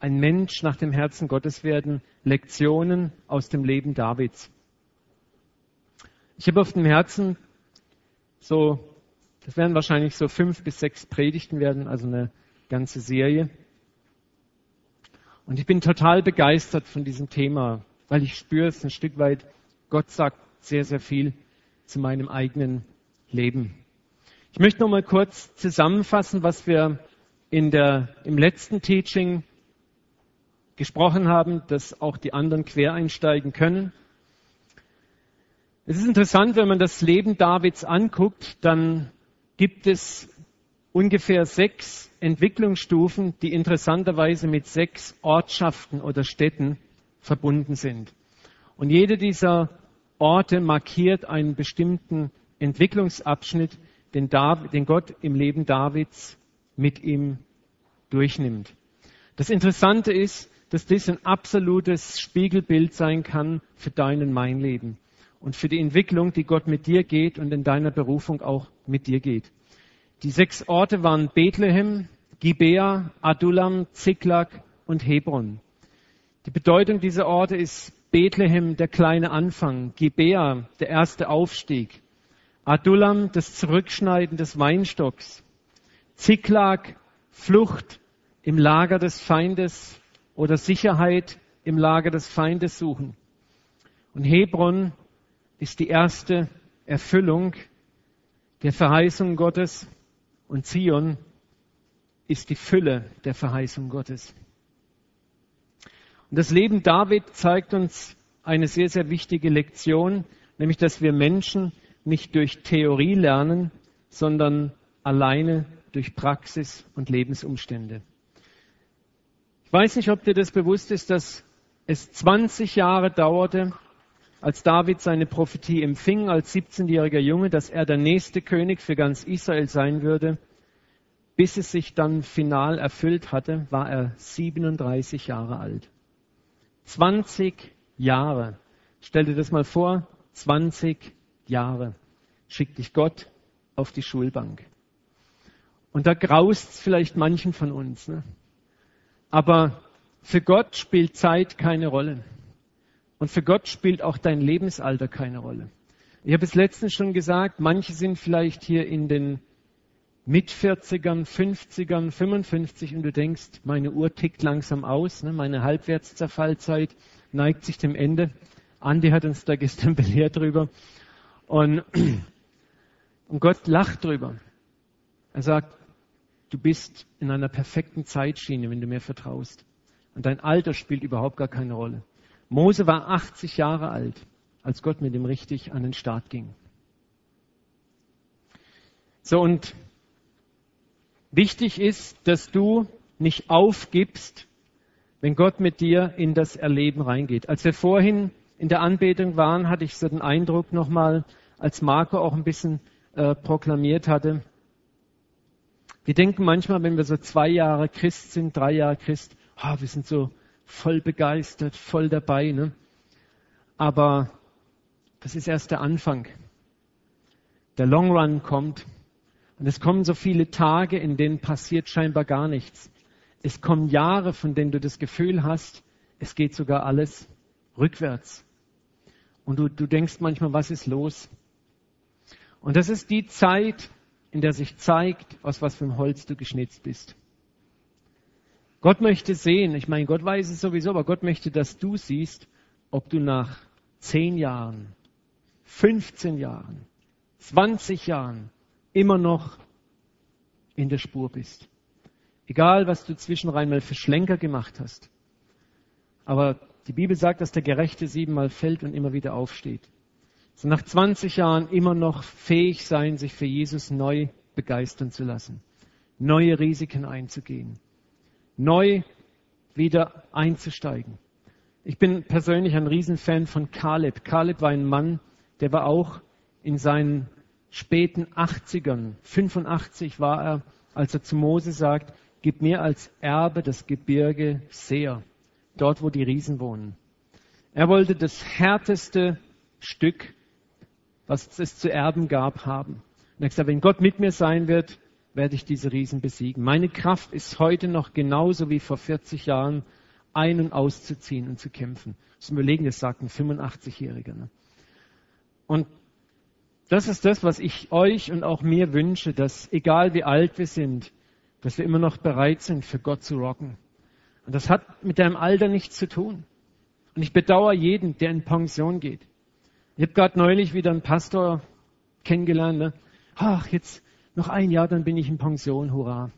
ein Mensch nach dem Herzen Gottes werden, Lektionen aus dem Leben Davids. Ich habe auf dem Herzen so, das werden wahrscheinlich so fünf bis sechs Predigten werden, also eine ganze Serie. Und ich bin total begeistert von diesem Thema, weil ich spüre es ein Stück weit, Gott sagt sehr, sehr viel zu meinem eigenen Leben. Ich möchte noch mal kurz zusammenfassen, was wir in der, im letzten Teaching gesprochen haben, dass auch die anderen quer einsteigen können. Es ist interessant, wenn man das Leben Davids anguckt, dann gibt es ungefähr sechs Entwicklungsstufen, die interessanterweise mit sechs Ortschaften oder Städten verbunden sind. Und jede dieser Orte markiert einen bestimmten Entwicklungsabschnitt, den, David, den Gott im Leben Davids mit ihm durchnimmt. Das Interessante ist, dass das ein absolutes Spiegelbild sein kann für dein und mein Leben und für die Entwicklung, die Gott mit dir geht und in deiner Berufung auch mit dir geht. Die sechs Orte waren Bethlehem, Gibea, Adullam, Ziklag und Hebron. Die Bedeutung dieser Orte ist Bethlehem, der kleine Anfang, Gibea, der erste Aufstieg, Adullam, das Zurückschneiden des Weinstocks, Ziklag, Flucht im Lager des Feindes oder Sicherheit im Lager des Feindes suchen. Und Hebron ist die erste Erfüllung der Verheißung Gottes und Zion ist die Fülle der Verheißung Gottes. Und das Leben David zeigt uns eine sehr, sehr wichtige Lektion, nämlich dass wir Menschen nicht durch Theorie lernen, sondern alleine durch Praxis und Lebensumstände. Ich weiß nicht, ob dir das bewusst ist, dass es 20 Jahre dauerte, als David seine Prophetie empfing als 17-jähriger Junge, dass er der nächste König für ganz Israel sein würde. Bis es sich dann final erfüllt hatte, war er 37 Jahre alt. 20 Jahre. Stell dir das mal vor, 20 Jahre schickt dich Gott auf die Schulbank. Und da graust es vielleicht manchen von uns. Ne? Aber für Gott spielt Zeit keine Rolle. Und für Gott spielt auch dein Lebensalter keine Rolle. Ich habe es letztens schon gesagt, manche sind vielleicht hier in den mit 40ern, 50ern, 55 und du denkst, meine Uhr tickt langsam aus, ne? meine Halbwertszerfallzeit neigt sich dem Ende. Andi hat uns da gestern belehrt drüber. Und, und Gott lacht drüber. Er sagt, du bist in einer perfekten Zeitschiene, wenn du mir vertraust. Und dein Alter spielt überhaupt gar keine Rolle. Mose war 80 Jahre alt, als Gott mit ihm richtig an den Start ging. So, und wichtig ist, dass du nicht aufgibst, wenn Gott mit dir in das Erleben reingeht. Als wir vorhin in der Anbetung waren, hatte ich so den Eindruck nochmal, als Marco auch ein bisschen äh, proklamiert hatte. Wir denken manchmal, wenn wir so zwei Jahre Christ sind, drei Jahre Christ, oh, wir sind so voll begeistert, voll dabei. Ne? Aber das ist erst der Anfang. Der Long Run kommt. Und es kommen so viele Tage, in denen passiert scheinbar gar nichts. Es kommen Jahre, von denen du das Gefühl hast, es geht sogar alles rückwärts. Und du, du denkst manchmal, was ist los? Und das ist die Zeit, in der sich zeigt, aus was für einem Holz du geschnitzt bist. Gott möchte sehen, ich meine, Gott weiß es sowieso, aber Gott möchte, dass du siehst, ob du nach zehn Jahren, 15 Jahren, 20 Jahren immer noch in der Spur bist. Egal, was du zwischenrein mal für Schlenker gemacht hast. Aber die Bibel sagt, dass der Gerechte siebenmal fällt und immer wieder aufsteht. So nach 20 Jahren immer noch fähig sein, sich für Jesus neu begeistern zu lassen, neue Risiken einzugehen neu wieder einzusteigen. Ich bin persönlich ein Riesenfan von Kaleb. Kaleb war ein Mann, der war auch in seinen späten 80ern, 85 war er, als er zu Mose sagt, gib mir als Erbe das Gebirge sehr, dort wo die Riesen wohnen. Er wollte das härteste Stück, was es zu erben gab, haben. Und er hat gesagt, wenn Gott mit mir sein wird, werde ich diese Riesen besiegen. Meine Kraft ist heute noch genauso wie vor 40 Jahren, ein- und auszuziehen und zu kämpfen. Das Überlegen, das sagt ein 85-Jähriger. Ne? Und das ist das, was ich euch und auch mir wünsche, dass egal wie alt wir sind, dass wir immer noch bereit sind, für Gott zu rocken. Und das hat mit deinem Alter nichts zu tun. Und ich bedauere jeden, der in Pension geht. Ich habe gerade neulich wieder einen Pastor kennengelernt. Ne? Ach, jetzt noch ein Jahr, dann bin ich in Pension, hurra.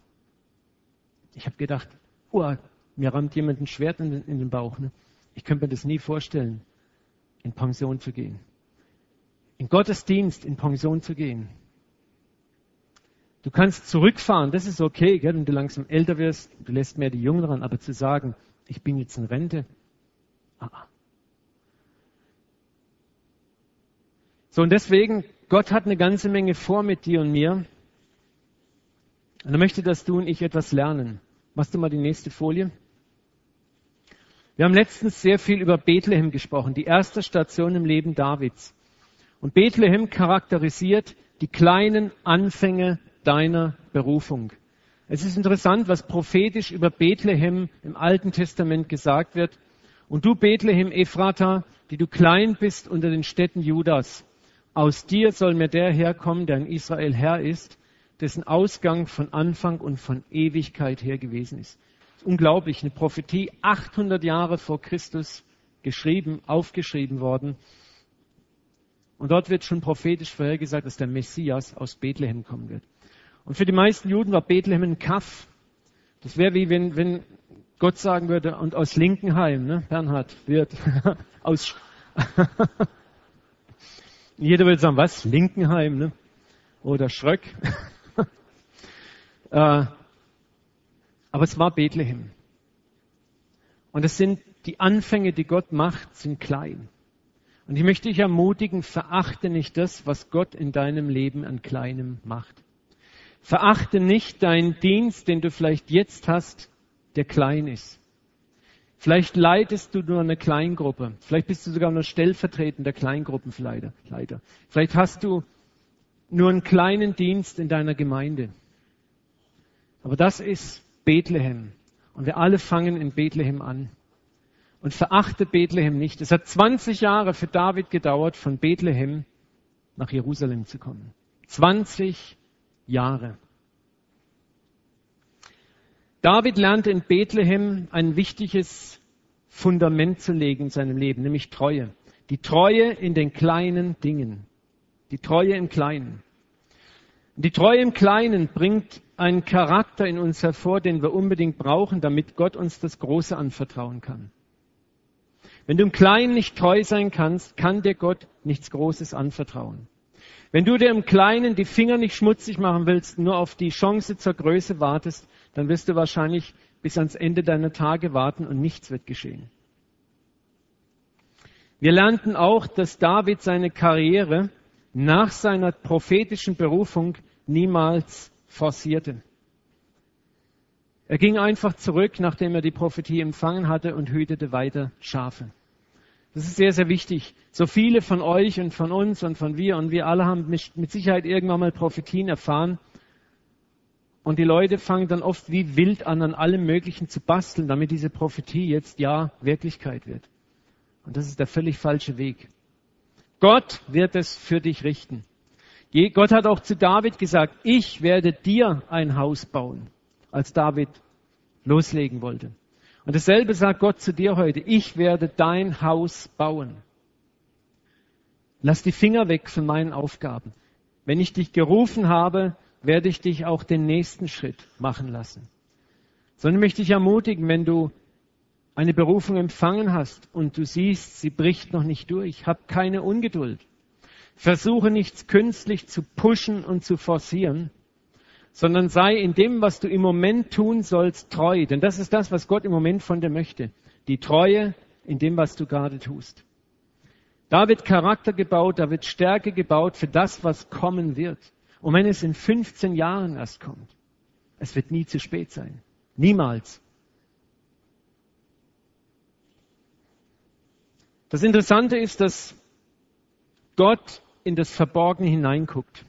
Ich habe gedacht, oh, mir rammt jemand ein Schwert in den, in den Bauch. Ne? Ich könnte mir das nie vorstellen, in Pension zu gehen. In Gottesdienst in Pension zu gehen. Du kannst zurückfahren, das ist okay, gell, wenn du langsam älter wirst, du lässt mehr die Jungen ran, aber zu sagen, ich bin jetzt in Rente, ah. So, und deswegen, Gott hat eine ganze Menge vor mit dir und mir. Und er möchte, dass du und ich etwas lernen. Machst du mal die nächste Folie? Wir haben letztens sehr viel über Bethlehem gesprochen, die erste Station im Leben Davids. Und Bethlehem charakterisiert die kleinen Anfänge deiner Berufung. Es ist interessant, was prophetisch über Bethlehem im Alten Testament gesagt wird. Und du Bethlehem Ephrata, die du klein bist unter den Städten Judas, aus dir soll mir der herkommen, der in Israel Herr ist, dessen Ausgang von Anfang und von Ewigkeit her gewesen ist. ist unglaublich, eine Prophetie 800 Jahre vor Christus geschrieben, aufgeschrieben worden. Und dort wird schon prophetisch vorhergesagt, dass der Messias aus Bethlehem kommen wird. Und für die meisten Juden war Bethlehem ein Kaff. Das wäre wie wenn, wenn Gott sagen würde, und aus Linkenheim, ne, Bernhard, wird aus. Jeder würde sagen, was? Linkenheim, ne? Oder Schröck. äh, aber es war Bethlehem. Und es sind die Anfänge, die Gott macht, sind klein. Und ich möchte dich ermutigen, verachte nicht das, was Gott in deinem Leben an Kleinem macht. Verachte nicht deinen Dienst, den du vielleicht jetzt hast, der klein ist. Vielleicht leitest du nur eine Kleingruppe. Vielleicht bist du sogar nur stellvertretender Kleingruppenleiter. Vielleicht hast du nur einen kleinen Dienst in deiner Gemeinde. Aber das ist Bethlehem. Und wir alle fangen in Bethlehem an. Und verachte Bethlehem nicht. Es hat 20 Jahre für David gedauert, von Bethlehem nach Jerusalem zu kommen. 20 Jahre. David lernte in Bethlehem ein wichtiges Fundament zu legen in seinem Leben, nämlich Treue. Die Treue in den kleinen Dingen. Die Treue im Kleinen. Die Treue im Kleinen bringt einen Charakter in uns hervor, den wir unbedingt brauchen, damit Gott uns das Große anvertrauen kann. Wenn du im Kleinen nicht treu sein kannst, kann dir Gott nichts Großes anvertrauen. Wenn du dir im Kleinen die Finger nicht schmutzig machen willst, nur auf die Chance zur Größe wartest, dann wirst du wahrscheinlich bis ans Ende deiner Tage warten und nichts wird geschehen. Wir lernten auch, dass David seine Karriere nach seiner prophetischen Berufung niemals forcierte. Er ging einfach zurück, nachdem er die Prophetie empfangen hatte und hütete weiter Schafe. Das ist sehr, sehr wichtig. So viele von euch und von uns und von wir und wir alle haben mit Sicherheit irgendwann mal Prophetien erfahren. Und die Leute fangen dann oft wie wild an, an allem Möglichen zu basteln, damit diese Prophetie jetzt ja Wirklichkeit wird. Und das ist der völlig falsche Weg. Gott wird es für dich richten. Gott hat auch zu David gesagt, ich werde dir ein Haus bauen, als David loslegen wollte. Und dasselbe sagt Gott zu dir heute. Ich werde dein Haus bauen. Lass die Finger weg von meinen Aufgaben. Wenn ich dich gerufen habe, werde ich dich auch den nächsten Schritt machen lassen. Sondern möchte ich ermutigen, wenn du eine Berufung empfangen hast und du siehst, sie bricht noch nicht durch, hab keine Ungeduld. Versuche nichts künstlich zu pushen und zu forcieren, sondern sei in dem, was du im Moment tun sollst, treu. Denn das ist das, was Gott im Moment von dir möchte. Die Treue in dem, was du gerade tust. Da wird Charakter gebaut, da wird Stärke gebaut für das, was kommen wird. Und wenn es in 15 Jahren erst kommt, es wird nie zu spät sein. Niemals. Das Interessante ist, dass Gott in das Verborgene hineinguckt.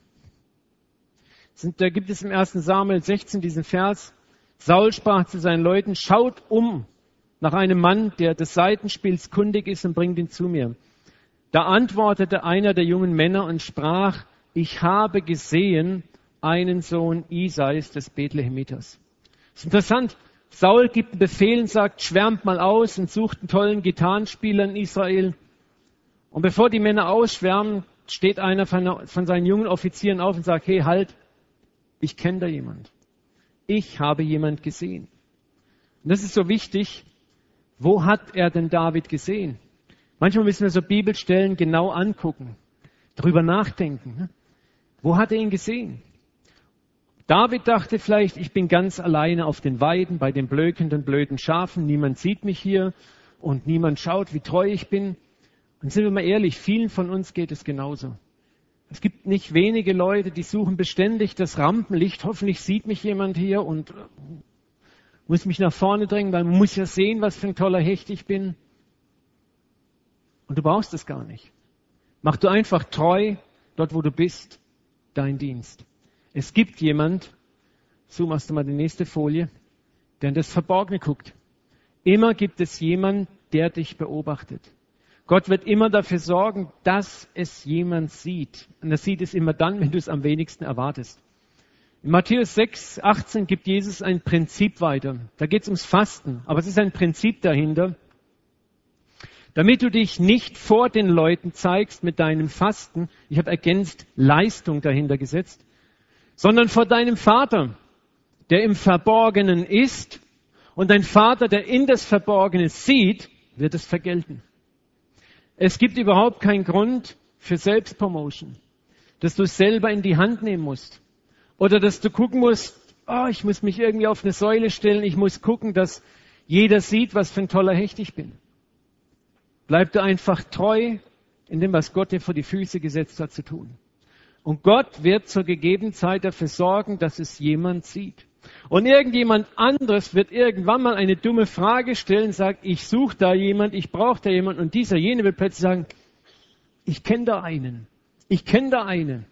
Da gibt es im 1. Samuel 16 diesen Vers. Saul sprach zu seinen Leuten, schaut um nach einem Mann, der des Seitenspiels kundig ist und bringt ihn zu mir. Da antwortete einer der jungen Männer und sprach, ich habe gesehen einen Sohn Isais des Bethlehemiters. Das ist interessant. Saul gibt einen Befehl und sagt, schwärmt mal aus und sucht einen tollen Gitarrenspieler in Israel. Und bevor die Männer ausschwärmen, steht einer von, seinen jungen Offizieren auf und sagt, hey, halt, ich kenne da jemand. Ich habe jemand gesehen. Und das ist so wichtig. Wo hat er denn David gesehen? Manchmal müssen wir so Bibelstellen genau angucken, darüber nachdenken. Wo hat er ihn gesehen? David dachte vielleicht, ich bin ganz alleine auf den Weiden bei den blökenden, blöden Schafen. Niemand sieht mich hier und niemand schaut, wie treu ich bin. Und sind wir mal ehrlich, vielen von uns geht es genauso. Es gibt nicht wenige Leute, die suchen beständig das Rampenlicht. Hoffentlich sieht mich jemand hier und äh, muss mich nach vorne drängen, weil man muss ja sehen, was für ein toller Hecht ich bin. Und du brauchst es gar nicht. Mach du einfach treu dort, wo du bist, dein Dienst. Es gibt jemand, so machst du mal die nächste Folie, der in das Verborgene guckt. Immer gibt es jemand, der dich beobachtet. Gott wird immer dafür sorgen, dass es jemand sieht. Und er sieht es immer dann, wenn du es am wenigsten erwartest. In Matthäus 6, 18 gibt Jesus ein Prinzip weiter. Da geht es ums Fasten, aber es ist ein Prinzip dahinter. Damit du dich nicht vor den Leuten zeigst mit deinem Fasten, ich habe ergänzt Leistung dahinter gesetzt, sondern vor deinem Vater, der im Verborgenen ist, und dein Vater, der in das Verborgene sieht, wird es vergelten. Es gibt überhaupt keinen Grund für Selbstpromotion, dass du es selber in die Hand nehmen musst. Oder dass du gucken musst, oh, ich muss mich irgendwie auf eine Säule stellen, ich muss gucken, dass jeder sieht, was für ein toller Hecht ich bin. Bleib du einfach treu in dem, was Gott dir vor die Füße gesetzt hat zu tun. Und Gott wird zur gegebenen Zeit dafür sorgen, dass es jemand sieht. Und irgendjemand anderes wird irgendwann mal eine dumme Frage stellen, sagt, ich suche da jemand, ich brauche da jemand. Und dieser, jene wird plötzlich sagen, ich kenne da einen. Ich kenne da eine.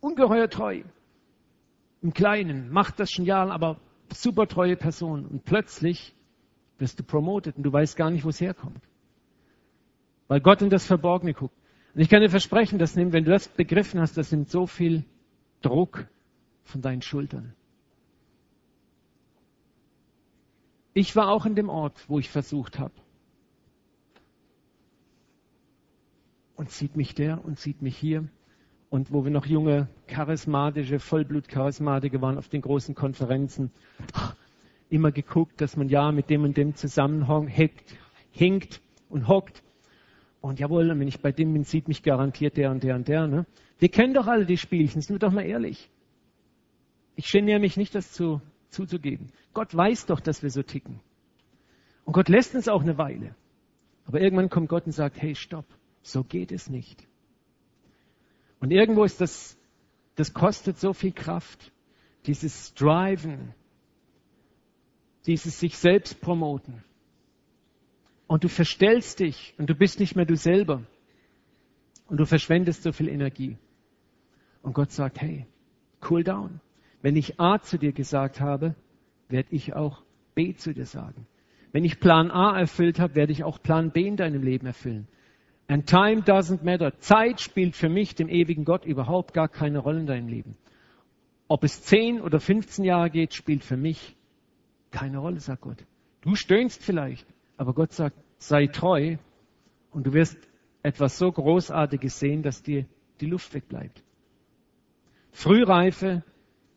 Ungeheuer treu. Im Kleinen, macht das schon Jahre, aber super treue Person. Und plötzlich wirst du promotet und du weißt gar nicht, wo es herkommt. Weil Gott in das Verborgene guckt. Und ich kann dir versprechen, dass wenn du das begriffen hast, das nimmt so viel Druck von deinen Schultern. Ich war auch in dem Ort, wo ich versucht habe. Und sieht mich der und sieht mich hier. Und wo wir noch junge, charismatische, Vollblut-Charismatiker waren auf den großen Konferenzen, immer geguckt, dass man ja mit dem und dem zusammenhängt hinkt und hockt. Und jawohl, wenn ich bei dem bin, sieht mich garantiert der und der und der. Ne? Wir kennen doch alle die Spielchen, sind wir doch mal ehrlich. Ich geniere mich nicht, das zu zuzugeben. Gott weiß doch, dass wir so ticken. Und Gott lässt uns auch eine Weile. Aber irgendwann kommt Gott und sagt, hey, stopp, so geht es nicht. Und irgendwo ist das, das kostet so viel Kraft. Dieses Striven, dieses sich selbst promoten. Und du verstellst dich und du bist nicht mehr du selber. Und du verschwendest so viel Energie. Und Gott sagt, hey, cool down. Wenn ich A zu dir gesagt habe, werde ich auch B zu dir sagen. Wenn ich Plan A erfüllt habe, werde ich auch Plan B in deinem Leben erfüllen. And time doesn't matter. Zeit spielt für mich, dem ewigen Gott, überhaupt gar keine Rolle in deinem Leben. Ob es 10 oder 15 Jahre geht, spielt für mich keine Rolle, sagt Gott. Du stöhnst vielleicht, aber Gott sagt, sei treu und du wirst etwas so Großartiges sehen, dass dir die Luft wegbleibt. Frühreife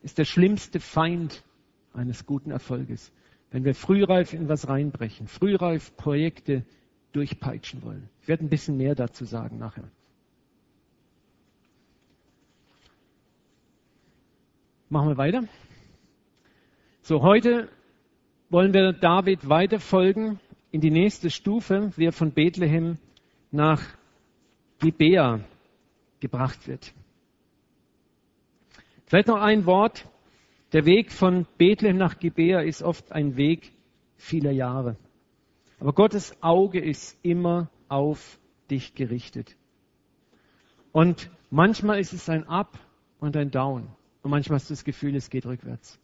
ist der schlimmste Feind eines guten Erfolges. Wenn wir frühreif in was reinbrechen, frühreif Projekte durchpeitschen wollen. Ich werde ein bisschen mehr dazu sagen nachher. Machen wir weiter. So, heute wollen wir David weiter folgen in die nächste Stufe, wie er von Bethlehem nach Gibea gebracht wird. Vielleicht noch ein Wort. Der Weg von Bethlehem nach Gibea ist oft ein Weg vieler Jahre. Aber Gottes Auge ist immer auf dich gerichtet. Und manchmal ist es ein Up und ein Down. Und manchmal hast du das Gefühl, es geht rückwärts.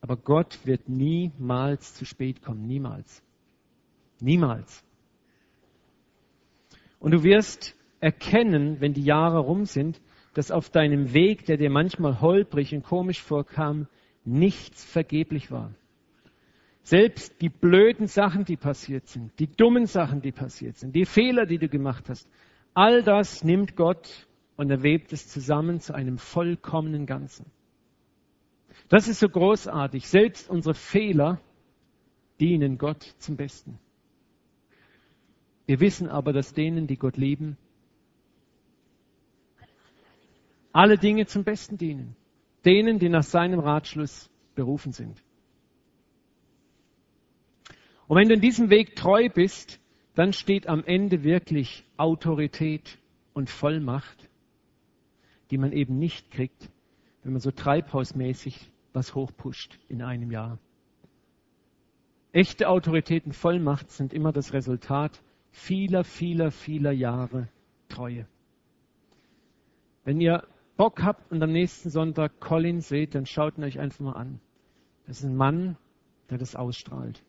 Aber Gott wird niemals zu spät kommen. Niemals. Niemals. Und du wirst erkennen, wenn die Jahre rum sind, dass auf deinem Weg, der dir manchmal holprig und komisch vorkam, nichts vergeblich war. Selbst die blöden Sachen, die passiert sind, die dummen Sachen, die passiert sind, die Fehler, die du gemacht hast, all das nimmt Gott und er webt es zusammen zu einem vollkommenen Ganzen. Das ist so großartig. Selbst unsere Fehler dienen Gott zum Besten. Wir wissen aber, dass denen, die Gott lieben, alle Dinge zum Besten dienen. Denen, die nach seinem Ratschluss berufen sind. Und wenn du in diesem Weg treu bist, dann steht am Ende wirklich Autorität und Vollmacht, die man eben nicht kriegt, wenn man so treibhausmäßig was hochpusht in einem Jahr. Echte Autorität und Vollmacht sind immer das Resultat vieler, vieler, vieler Jahre Treue. Wenn ihr Bock habt und am nächsten Sonntag Colin seht, dann schaut ihn euch einfach mal an. Das ist ein Mann, der das ausstrahlt.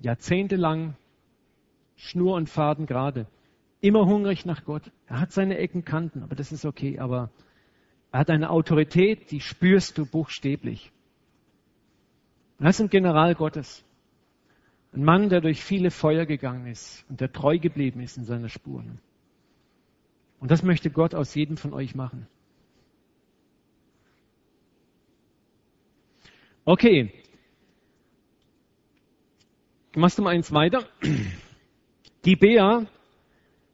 Jahrzehntelang Schnur und Faden gerade. Immer hungrig nach Gott. Er hat seine Ecken Kanten, aber das ist okay. Aber er hat eine Autorität, die spürst du buchstäblich. Er ist ein General Gottes. Ein Mann, der durch viele Feuer gegangen ist und der treu geblieben ist in seiner Spuren. Und das möchte Gott aus jedem von euch machen. Okay. Machst du mal eins weiter? Gibea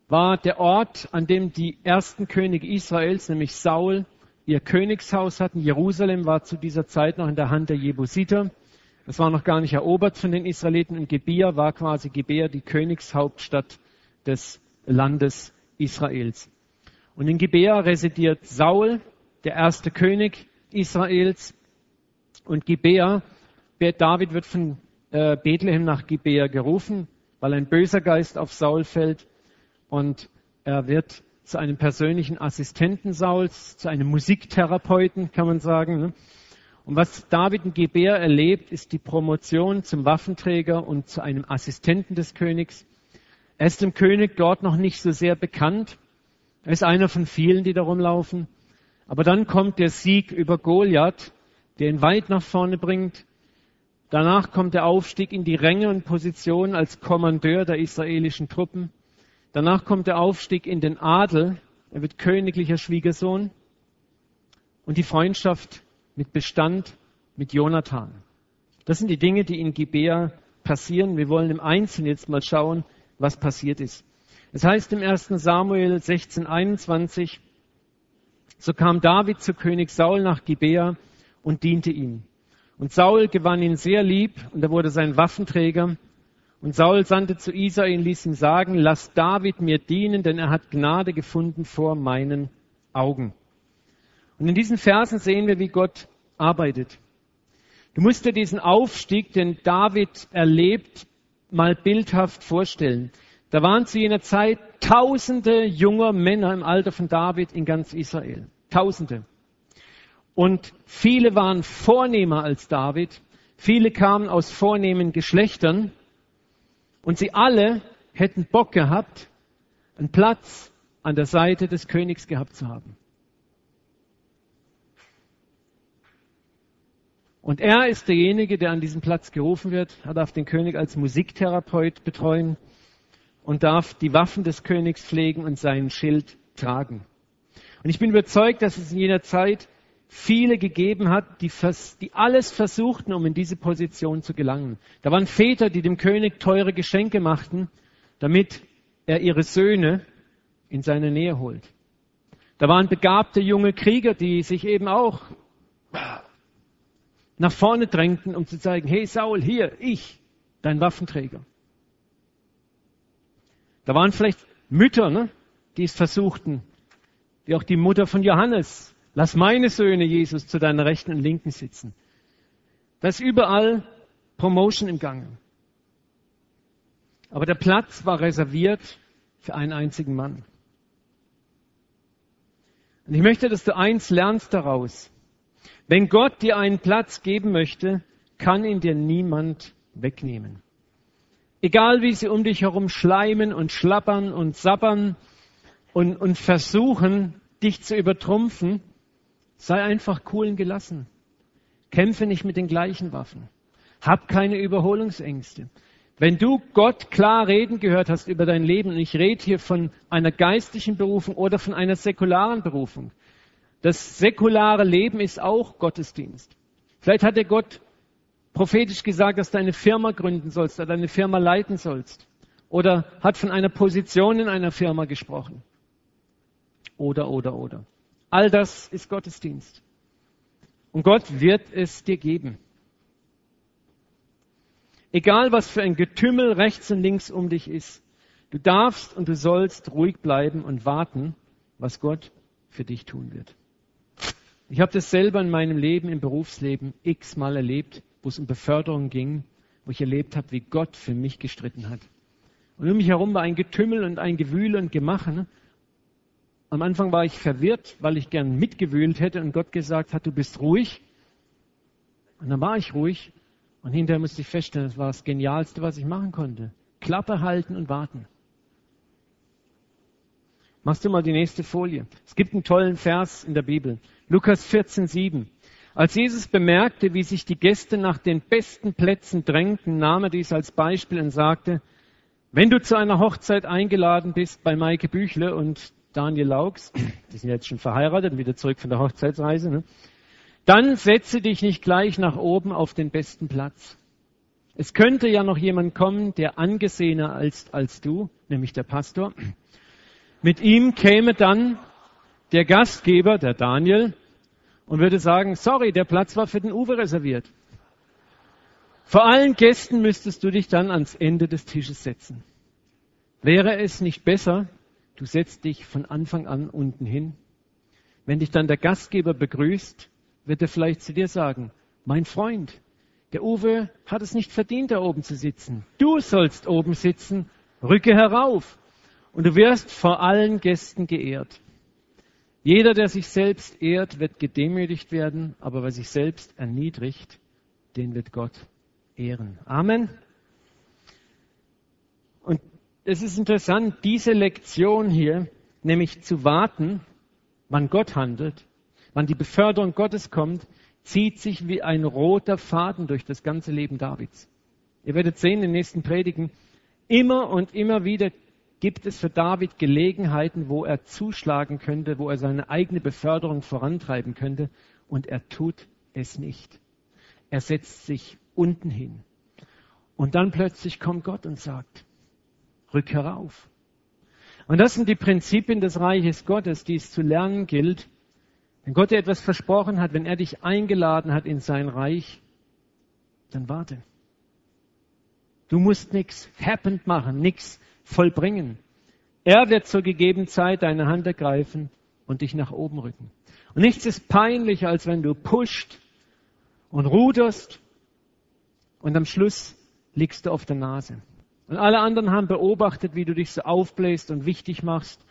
war der Ort, an dem die ersten Könige Israels, nämlich Saul, ihr Königshaus hatten. Jerusalem war zu dieser Zeit noch in der Hand der Jebusiter. Es war noch gar nicht erobert von den Israeliten und Gebir war quasi Gebir die Königshauptstadt des Landes Israels. Und in Gebir residiert Saul, der erste König Israels. Und Gibea, David wird von äh, Bethlehem nach Gibea gerufen, weil ein böser Geist auf Saul fällt. Und er wird zu einem persönlichen Assistenten Sauls, zu einem Musiktherapeuten, kann man sagen. Und was David in Gibea erlebt, ist die Promotion zum Waffenträger und zu einem Assistenten des Königs. Er ist dem König dort noch nicht so sehr bekannt. Er ist einer von vielen, die da rumlaufen. Aber dann kommt der Sieg über Goliath der ihn weit nach vorne bringt. Danach kommt der Aufstieg in die Ränge und Position als Kommandeur der israelischen Truppen. Danach kommt der Aufstieg in den Adel. Er wird königlicher Schwiegersohn. Und die Freundschaft mit Bestand mit Jonathan. Das sind die Dinge, die in Gibea passieren. Wir wollen im Einzelnen jetzt mal schauen, was passiert ist. Es heißt im 1. Samuel 16, 21, so kam David zu König Saul nach Gibea und diente ihm. Und Saul gewann ihn sehr lieb und er wurde sein Waffenträger. Und Saul sandte zu Isai und ließ ihm sagen, lass David mir dienen, denn er hat Gnade gefunden vor meinen Augen. Und in diesen Versen sehen wir, wie Gott arbeitet. Du musst dir diesen Aufstieg, den David erlebt, mal bildhaft vorstellen. Da waren zu jener Zeit tausende junger Männer im Alter von David in ganz Israel. Tausende. Und viele waren vornehmer als David. Viele kamen aus vornehmen Geschlechtern. Und sie alle hätten Bock gehabt, einen Platz an der Seite des Königs gehabt zu haben. Und er ist derjenige, der an diesem Platz gerufen wird. Er darf den König als Musiktherapeut betreuen und darf die Waffen des Königs pflegen und seinen Schild tragen. Und ich bin überzeugt, dass es in jener Zeit viele gegeben hat, die, die alles versuchten, um in diese Position zu gelangen. Da waren Väter, die dem König teure Geschenke machten, damit er ihre Söhne in seine Nähe holt. Da waren begabte junge Krieger, die sich eben auch nach vorne drängten, um zu zeigen, hey Saul, hier, ich, dein Waffenträger. Da waren vielleicht Mütter, ne, die es versuchten, wie auch die Mutter von Johannes, Lass meine Söhne, Jesus, zu deiner Rechten und Linken sitzen. Da ist überall Promotion im Gange. Aber der Platz war reserviert für einen einzigen Mann. Und ich möchte, dass du eins lernst daraus. Wenn Gott dir einen Platz geben möchte, kann ihn dir niemand wegnehmen. Egal wie sie um dich herum schleimen und schlappern und sabbern und, und versuchen, dich zu übertrumpfen, sei einfach cool und gelassen. Kämpfe nicht mit den gleichen Waffen. Hab keine Überholungsängste. Wenn du Gott klar reden gehört hast über dein Leben, und ich rede hier von einer geistlichen Berufung oder von einer säkularen Berufung, das säkulare Leben ist auch Gottesdienst. Vielleicht hat der Gott prophetisch gesagt, dass du eine Firma gründen sollst oder eine Firma leiten sollst. Oder hat von einer Position in einer Firma gesprochen. Oder, oder, oder. All das ist Gottesdienst. Und Gott wird es dir geben. Egal was für ein Getümmel rechts und links um dich ist, du darfst und du sollst ruhig bleiben und warten, was Gott für dich tun wird. Ich habe das selber in meinem Leben, im Berufsleben x-mal erlebt, wo es um Beförderung ging, wo ich erlebt habe, wie Gott für mich gestritten hat. Und um mich herum war ein Getümmel und ein Gewühl und Gemache. Ne? Am Anfang war ich verwirrt, weil ich gern mitgewühlt hätte und Gott gesagt hat, du bist ruhig. Und dann war ich ruhig und hinterher musste ich feststellen, das war das Genialste, was ich machen konnte. Klappe halten und warten. Machst du mal die nächste Folie. Es gibt einen tollen Vers in der Bibel. Lukas 14, 7. Als Jesus bemerkte, wie sich die Gäste nach den besten Plätzen drängten, nahm er dies als Beispiel und sagte, wenn du zu einer Hochzeit eingeladen bist bei Maike Büchle und Daniel Laux, die sind jetzt schon verheiratet und wieder zurück von der Hochzeitsreise, ne? dann setze dich nicht gleich nach oben auf den besten Platz. Es könnte ja noch jemand kommen, der angesehener als, als du, nämlich der Pastor. Mit ihm käme dann der Gastgeber, der Daniel, und würde sagen, sorry, der Platz war für den Uwe reserviert. Vor allen Gästen müsstest du dich dann ans Ende des Tisches setzen. Wäre es nicht besser, du setzt dich von Anfang an unten hin? Wenn dich dann der Gastgeber begrüßt, wird er vielleicht zu dir sagen, mein Freund, der Uwe hat es nicht verdient, da oben zu sitzen. Du sollst oben sitzen, rücke herauf. Und du wirst vor allen Gästen geehrt. Jeder, der sich selbst ehrt, wird gedemütigt werden, aber wer sich selbst erniedrigt, den wird Gott ehren. Amen. Und es ist interessant, diese Lektion hier, nämlich zu warten, wann Gott handelt, wann die Beförderung Gottes kommt, zieht sich wie ein roter Faden durch das ganze Leben Davids. Ihr werdet sehen in den nächsten Predigen, immer und immer wieder gibt es für David Gelegenheiten, wo er zuschlagen könnte, wo er seine eigene Beförderung vorantreiben könnte, und er tut es nicht. Er setzt sich unten hin. Und dann plötzlich kommt Gott und sagt, rück herauf. Und das sind die Prinzipien des Reiches Gottes, die es zu lernen gilt. Wenn Gott dir etwas versprochen hat, wenn er dich eingeladen hat in sein Reich, dann warte. Du musst nichts happend machen, nichts vollbringen. Er wird zur gegebenen Zeit deine Hand ergreifen und dich nach oben rücken. Und nichts ist peinlicher, als wenn du pusht und ruderst und am Schluss liegst du auf der Nase. Und alle anderen haben beobachtet, wie du dich so aufbläst und wichtig machst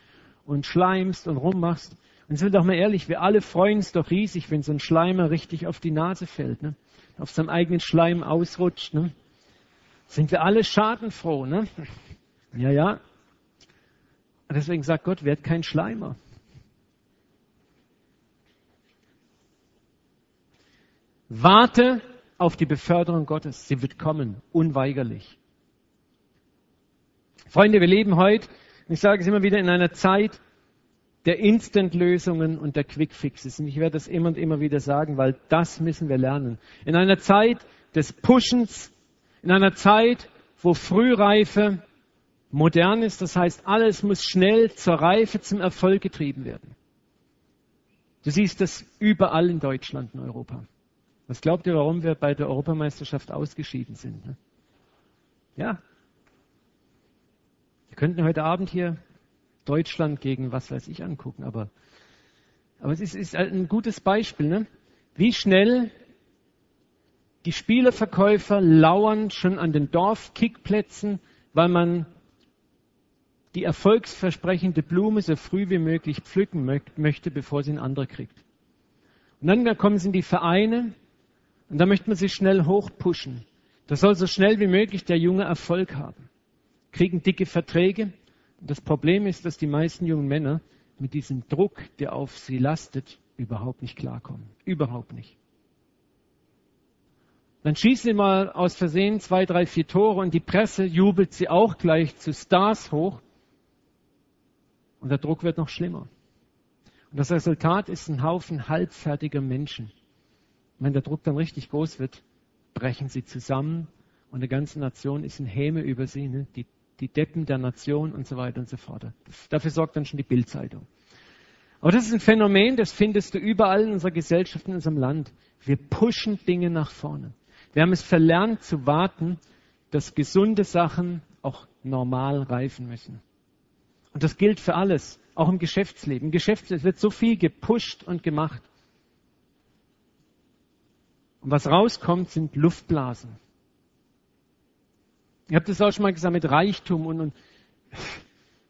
und schleimst und rummachst. Und sind doch mal ehrlich, wir alle freuen uns doch riesig, wenn so ein Schleimer richtig auf die Nase fällt, ne? auf seinem eigenen Schleim ausrutscht. Ne? Sind wir alle schadenfroh. Ne? Ja, ja. Und deswegen sagt Gott, werd kein Schleimer. Warte auf die Beförderung Gottes. Sie wird kommen, unweigerlich. Freunde, wir leben heute, ich sage es immer wieder, in einer Zeit der Instant-Lösungen und der Quick-Fixes. Und ich werde das immer und immer wieder sagen, weil das müssen wir lernen. In einer Zeit des Pushens, in einer Zeit, wo Frühreife modern ist. Das heißt, alles muss schnell zur Reife, zum Erfolg getrieben werden. Du siehst das überall in Deutschland und Europa. Was glaubt ihr, warum wir bei der Europameisterschaft ausgeschieden sind? Ne? Ja. Wir könnten heute Abend hier Deutschland gegen was weiß ich angucken, aber, aber es ist, ist ein gutes Beispiel, ne? wie schnell die Spieleverkäufer lauern schon an den Dorfkickplätzen, weil man die erfolgsversprechende Blume so früh wie möglich pflücken möchte, bevor sie ein anderer kriegt. Und dann kommen sie in die Vereine und da möchte man sich schnell hochpushen. Da soll so schnell wie möglich der Junge Erfolg haben. Kriegen dicke Verträge. Und das Problem ist, dass die meisten jungen Männer mit diesem Druck, der auf sie lastet, überhaupt nicht klarkommen. Überhaupt nicht. Dann schießen sie mal aus Versehen zwei, drei, vier Tore und die Presse jubelt sie auch gleich zu Stars hoch. Und der Druck wird noch schlimmer. Und das Resultat ist ein Haufen halbfertiger Menschen. Wenn der Druck dann richtig groß wird, brechen sie zusammen und eine ganze Nation ist in Häme über sie, ne? die, die Deppen der Nation und so weiter und so fort. Dafür sorgt dann schon die Bildzeitung. Aber das ist ein Phänomen, das findest du überall in unserer Gesellschaft, in unserem Land. Wir pushen Dinge nach vorne. Wir haben es verlernt zu warten, dass gesunde Sachen auch normal reifen müssen. Und das gilt für alles, auch im Geschäftsleben. Im Geschäftsleben wird so viel gepusht und gemacht. Und was rauskommt, sind Luftblasen. Ich habe das auch schon mal gesagt mit Reichtum und, und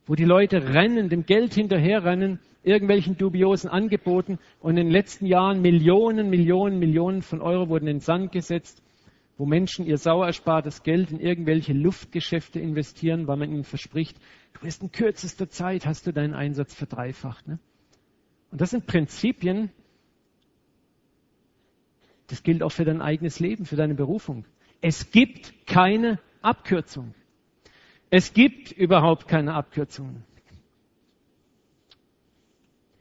wo die Leute rennen, dem Geld hinterherrennen, irgendwelchen dubiosen Angeboten und in den letzten Jahren Millionen, Millionen, Millionen von Euro wurden in den Sand gesetzt, wo Menschen ihr sauer erspartes Geld in irgendwelche Luftgeschäfte investieren, weil man ihnen verspricht, du wirst in kürzester Zeit hast du deinen Einsatz verdreifacht. Ne? Und das sind Prinzipien, das gilt auch für dein eigenes Leben, für deine Berufung. Es gibt keine Abkürzung. Es gibt überhaupt keine Abkürzungen.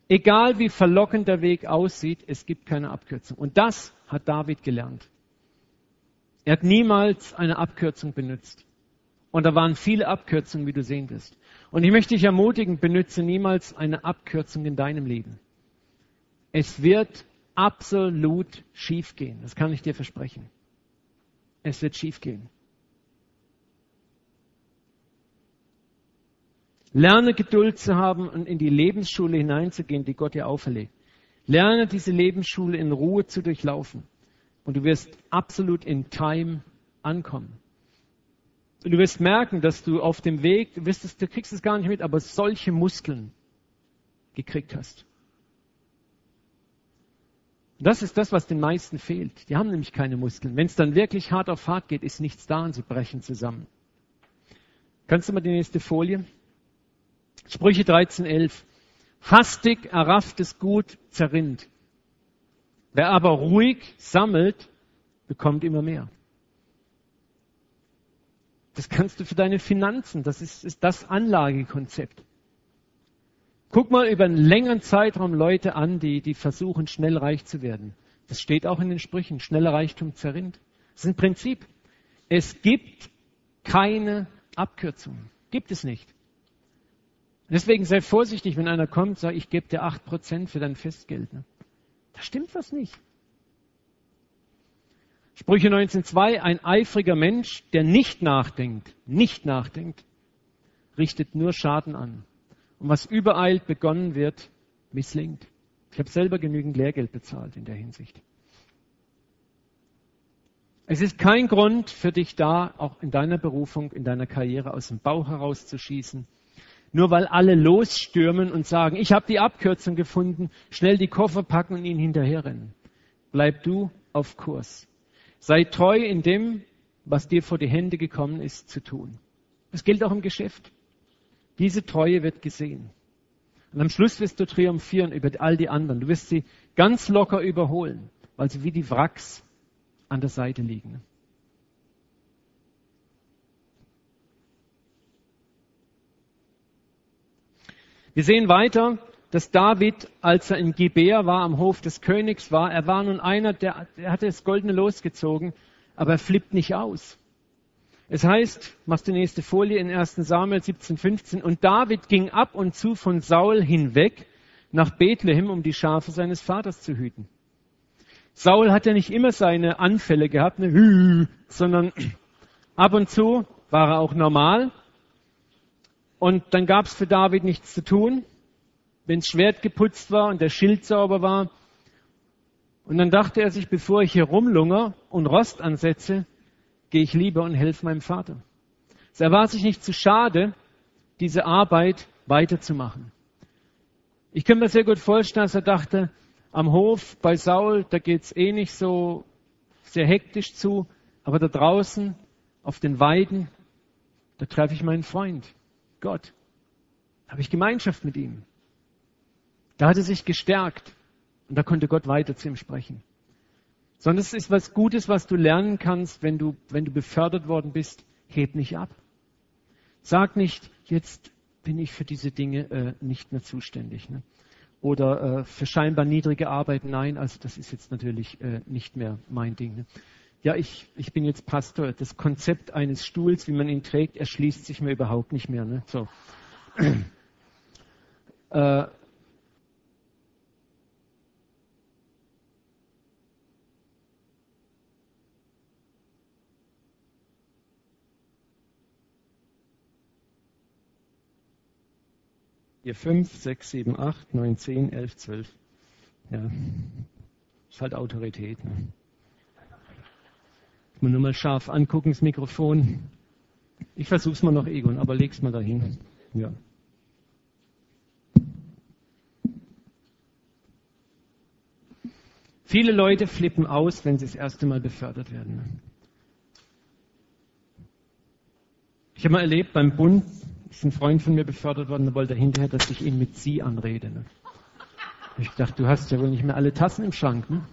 Egal wie verlockend der Weg aussieht, es gibt keine Abkürzung. Und das hat David gelernt. Er hat niemals eine Abkürzung benutzt. Und da waren viele Abkürzungen, wie du sehen wirst. Und ich möchte dich ermutigen, benutze niemals eine Abkürzung in deinem Leben. Es wird absolut schiefgehen. Das kann ich dir versprechen. Es wird schiefgehen. Lerne Geduld zu haben und in die Lebensschule hineinzugehen, die Gott dir auferlegt. Lerne diese Lebensschule in Ruhe zu durchlaufen. Und du wirst absolut in Time ankommen. Und du wirst merken, dass du auf dem Weg, du, es, du kriegst es gar nicht mit, aber solche Muskeln gekriegt hast. Das ist das, was den meisten fehlt. Die haben nämlich keine Muskeln. Wenn es dann wirklich hart auf hart geht, ist nichts da und sie brechen zusammen. Kannst du mal die nächste Folie? Sprüche 13.11. Hastig errafftes Gut zerrinnt. Wer aber ruhig sammelt, bekommt immer mehr. Das kannst du für deine Finanzen. Das ist, ist das Anlagekonzept. Guck mal über einen längeren Zeitraum Leute an, die, die versuchen, schnell reich zu werden. Das steht auch in den Sprüchen. Schneller Reichtum zerrinnt. Das ist ein Prinzip. Es gibt keine Abkürzung. Gibt es nicht. Deswegen sei vorsichtig, wenn einer kommt, sagt, ich gebe dir acht Prozent für dein Festgeld. Ne? Da stimmt was nicht. Sprüche 19.2, ein eifriger Mensch, der nicht nachdenkt, nicht nachdenkt, richtet nur Schaden an. Und was übereilt begonnen wird, misslingt. Ich habe selber genügend Lehrgeld bezahlt in der Hinsicht. Es ist kein Grund für dich da, auch in deiner Berufung, in deiner Karriere aus dem Bauch herauszuschießen. Nur weil alle losstürmen und sagen, ich habe die Abkürzung gefunden, schnell die Koffer packen und ihnen hinterherrennen. Bleib du auf Kurs. Sei treu in dem, was dir vor die Hände gekommen ist, zu tun. Das gilt auch im Geschäft. Diese Treue wird gesehen. Und am Schluss wirst du triumphieren über all die anderen. Du wirst sie ganz locker überholen, weil sie wie die Wracks an der Seite liegen. Wir sehen weiter, dass David, als er in Gibea war, am Hof des Königs war, er war nun einer, der, der hatte das goldene losgezogen, aber er flippt nicht aus. Es heißt, machst die nächste Folie in 1 Samuel 17, 15, und David ging ab und zu von Saul hinweg nach Bethlehem, um die Schafe seines Vaters zu hüten. Saul hat ja nicht immer seine Anfälle gehabt, ne, sondern ab und zu war er auch normal. Und dann gab es für David nichts zu tun, wenn das Schwert geputzt war und der Schild sauber war. Und dann dachte er sich, bevor ich hier rumlunger und Rost ansetze, gehe ich lieber und helfe meinem Vater. Er war sich nicht zu schade, diese Arbeit weiterzumachen. Ich kann mir sehr gut vorstellen, dass er dachte, am Hof bei Saul, da geht's eh nicht so sehr hektisch zu, aber da draußen auf den Weiden, da treffe ich meinen Freund, Gott. Da habe ich Gemeinschaft mit ihm. Da hat er sich gestärkt und da konnte Gott weiter zu ihm sprechen. Sondern es ist was Gutes, was du lernen kannst, wenn du, wenn du befördert worden bist. Heb nicht ab. Sag nicht, jetzt bin ich für diese Dinge äh, nicht mehr zuständig. Ne? Oder äh, für scheinbar niedrige Arbeit, nein, also das ist jetzt natürlich äh, nicht mehr mein Ding. Ne? Ja, ich, ich bin jetzt Pastor. Das Konzept eines Stuhls, wie man ihn trägt, erschließt sich mir überhaupt nicht mehr. Ne? So. Hier 5, 6, 7, 8, 9, 10, 11, 12. Ja, ist halt Autorität. Ne? Mal nur mal scharf angucken, das Mikrofon. Ich versuch's mal noch, Egon, aber leg's mal dahin. Ja. Viele Leute flippen aus, wenn sie das erste Mal befördert werden. Ne? Ich habe mal erlebt beim Bund, ist ein Freund von mir befördert worden, wollte er hinterher, dass ich ihn mit Sie anrede. Ne? Ich dachte, du hast ja wohl nicht mehr alle Tassen im Schrank. Ne?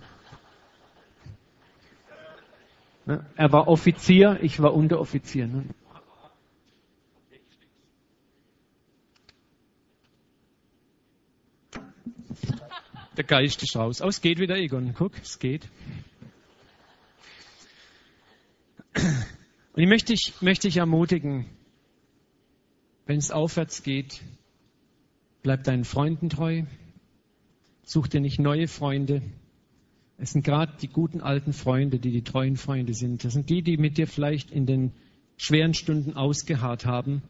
Ne? Er war Offizier, ich war Unteroffizier. Ne? Der Geist ist raus. Oh, es geht wieder, Egon. Guck, es geht. Und ich möchte dich, möchte dich ermutigen, wenn es aufwärts geht, bleib deinen Freunden treu, such dir nicht neue Freunde. Es sind gerade die guten alten Freunde, die die treuen Freunde sind. Das sind die, die mit dir vielleicht in den schweren Stunden ausgeharrt haben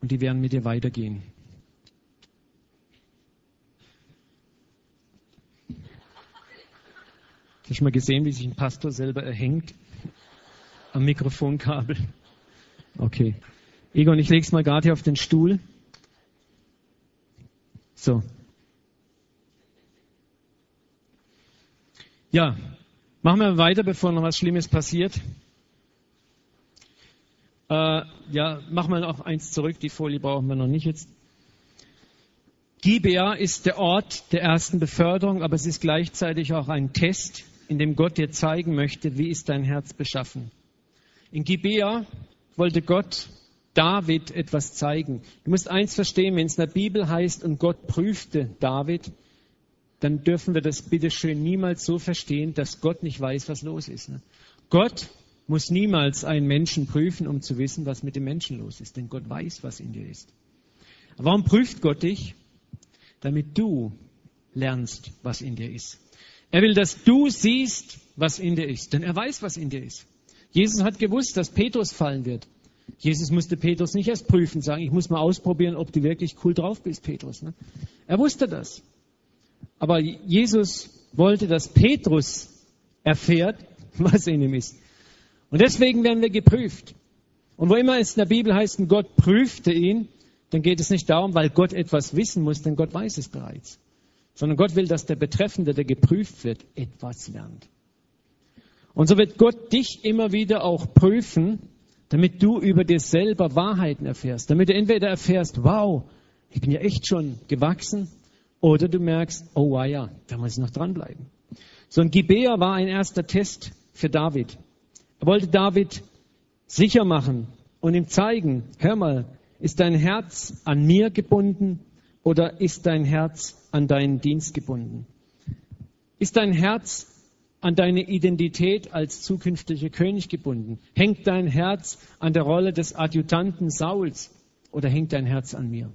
und die werden mit dir weitergehen. Hast du mal gesehen, wie sich ein Pastor selber erhängt am Mikrofonkabel? Okay. Egon, ich lege es mal gerade hier auf den Stuhl. So. Ja, machen wir weiter, bevor noch was Schlimmes passiert. Äh, ja, machen wir noch eins zurück. Die Folie brauchen wir noch nicht jetzt. Gibea ist der Ort der ersten Beförderung, aber es ist gleichzeitig auch ein Test, in dem Gott dir zeigen möchte, wie ist dein Herz beschaffen. In Gibea wollte Gott David etwas zeigen. Du musst eins verstehen, wenn es in der Bibel heißt, und Gott prüfte David, dann dürfen wir das bitte schön niemals so verstehen, dass Gott nicht weiß, was los ist. Ne? Gott muss niemals einen Menschen prüfen, um zu wissen, was mit dem Menschen los ist, denn Gott weiß, was in dir ist. Warum prüft Gott dich? Damit du lernst, was in dir ist. Er will, dass du siehst, was in dir ist, denn er weiß, was in dir ist. Jesus hat gewusst, dass Petrus fallen wird. Jesus musste Petrus nicht erst prüfen, sagen, ich muss mal ausprobieren, ob du wirklich cool drauf bist, Petrus. Ne? Er wusste das. Aber Jesus wollte, dass Petrus erfährt, was in ihm ist. Und deswegen werden wir geprüft. Und wo immer es in der Bibel heißt, Gott prüfte ihn, dann geht es nicht darum, weil Gott etwas wissen muss, denn Gott weiß es bereits. Sondern Gott will, dass der Betreffende, der geprüft wird, etwas lernt. Und so wird Gott dich immer wieder auch prüfen, damit du über dir selber Wahrheiten erfährst, damit du entweder erfährst, wow, ich bin ja echt schon gewachsen, oder du merkst, oh wow, ja, da muss ich noch dranbleiben. So ein Gibea war ein erster Test für David. Er wollte David sicher machen und ihm zeigen, hör mal, ist dein Herz an mir gebunden oder ist dein Herz an deinen Dienst gebunden? Ist dein Herz an deine Identität als zukünftiger König gebunden? Hängt dein Herz an der Rolle des Adjutanten Sauls oder hängt dein Herz an mir?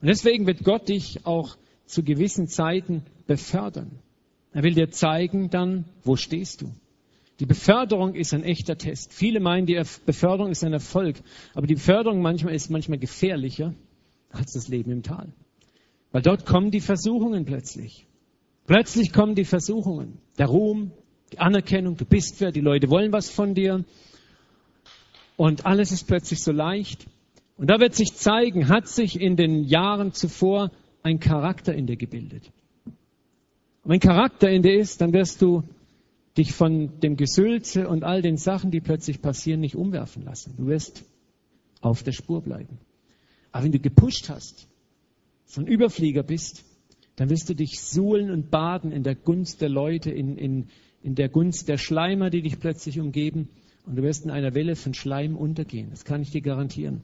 Und deswegen wird Gott dich auch zu gewissen Zeiten befördern. Er will dir zeigen dann, wo stehst du. Die Beförderung ist ein echter Test. Viele meinen, die Beförderung ist ein Erfolg, aber die Beförderung manchmal ist manchmal gefährlicher als das Leben im Tal. Weil dort kommen die Versuchungen plötzlich. Plötzlich kommen die Versuchungen, der Ruhm, die Anerkennung, du bist wer, die Leute wollen was von dir. Und alles ist plötzlich so leicht. Und da wird sich zeigen, hat sich in den Jahren zuvor ein Charakter in dir gebildet. Und wenn Charakter in dir ist, dann wirst du dich von dem Gesülze und all den Sachen, die plötzlich passieren, nicht umwerfen lassen. Du wirst auf der Spur bleiben. Aber wenn du gepusht hast, so ein Überflieger bist, dann wirst du dich suhlen und baden in der Gunst der Leute, in, in, in der Gunst der Schleimer, die dich plötzlich umgeben. Und du wirst in einer Welle von Schleim untergehen. Das kann ich dir garantieren.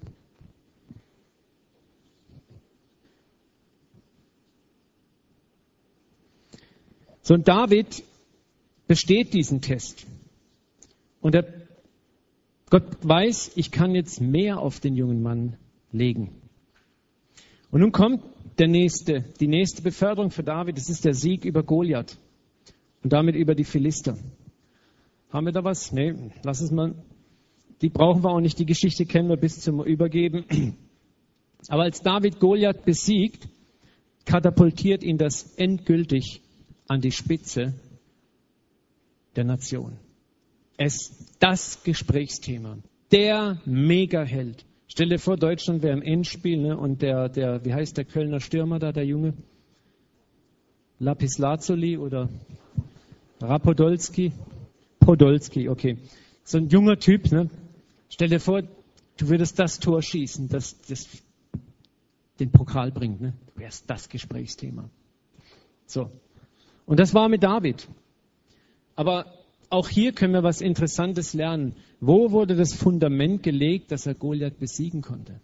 So, und David besteht diesen Test. Und er, Gott weiß, ich kann jetzt mehr auf den jungen Mann legen. Und nun kommt der nächste, die nächste Beförderung für David, das ist der Sieg über Goliath und damit über die Philister. Haben wir da was? Nee, lass es mal. Die brauchen wir auch nicht, die Geschichte kennen wir bis zum Übergeben. Aber als David Goliath besiegt, katapultiert ihn das endgültig an die Spitze der Nation. Es das Gesprächsthema. Der Megaheld. Stell dir vor, Deutschland wäre im Endspiel ne, und der, der, wie heißt der Kölner Stürmer da, der Junge? Lapis Lazuli oder Rapodolski? Podolski, okay. So ein junger Typ, ne? Stell dir vor, du würdest das Tor schießen, das, das den Pokal bringt, ne? Du wärst das Gesprächsthema. So. Und das war mit David. Aber auch hier können wir was Interessantes lernen. Wo wurde das Fundament gelegt, dass er Goliath besiegen konnte?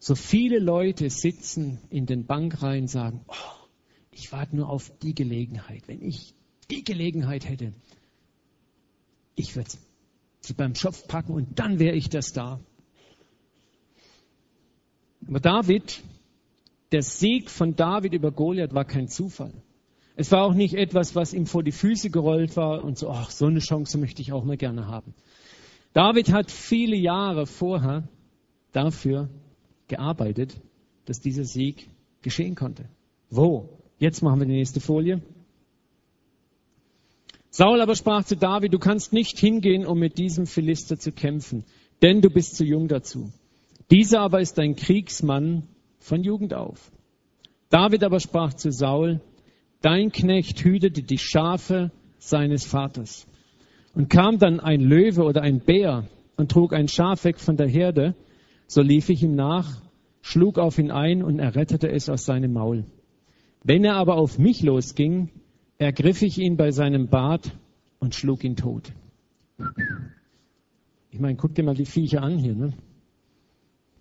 So viele Leute sitzen in den Bankreihen und sagen, oh, ich warte nur auf die Gelegenheit. Wenn ich die Gelegenheit hätte, ich würde sie beim Schopf packen und dann wäre ich das da. Aber David, der Sieg von David über Goliath war kein Zufall. Es war auch nicht etwas, was ihm vor die Füße gerollt war und so, ach, so eine Chance möchte ich auch mal gerne haben. David hat viele Jahre vorher dafür gearbeitet, dass dieser Sieg geschehen konnte. Wo? Jetzt machen wir die nächste Folie. Saul aber sprach zu David, du kannst nicht hingehen, um mit diesem Philister zu kämpfen, denn du bist zu jung dazu. Dieser aber ist ein Kriegsmann von Jugend auf. David aber sprach zu Saul, Dein Knecht hütete die Schafe seines Vaters. Und kam dann ein Löwe oder ein Bär und trug ein Schaf weg von der Herde, so lief ich ihm nach, schlug auf ihn ein und errettete es aus seinem Maul. Wenn er aber auf mich losging, ergriff ich ihn bei seinem Bart und schlug ihn tot. Ich meine, guck dir mal die Viecher an hier. Ne?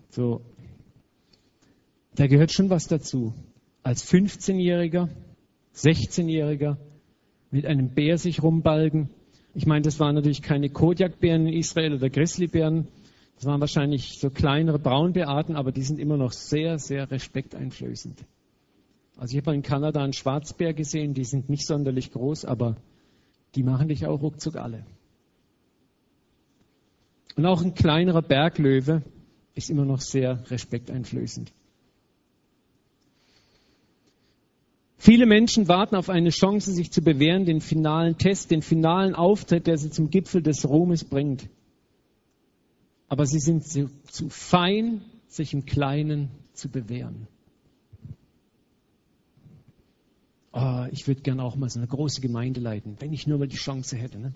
So, da gehört schon was dazu. Als 15-Jähriger 16-Jähriger mit einem Bär sich rumbalgen. Ich meine, das waren natürlich keine Kodiakbären in Israel oder Grizzlybären. Das waren wahrscheinlich so kleinere Braunbärarten, aber die sind immer noch sehr, sehr respekteinflößend. Also ich habe in Kanada einen Schwarzbär gesehen, die sind nicht sonderlich groß, aber die machen dich auch ruckzuck alle. Und auch ein kleinerer Berglöwe ist immer noch sehr respekteinflößend. Viele Menschen warten auf eine Chance, sich zu bewähren, den finalen Test, den finalen Auftritt, der sie zum Gipfel des Ruhmes bringt. Aber sie sind zu, zu fein, sich im Kleinen zu bewähren. Oh, ich würde gerne auch mal so eine große Gemeinde leiten, wenn ich nur mal die Chance hätte. Ne?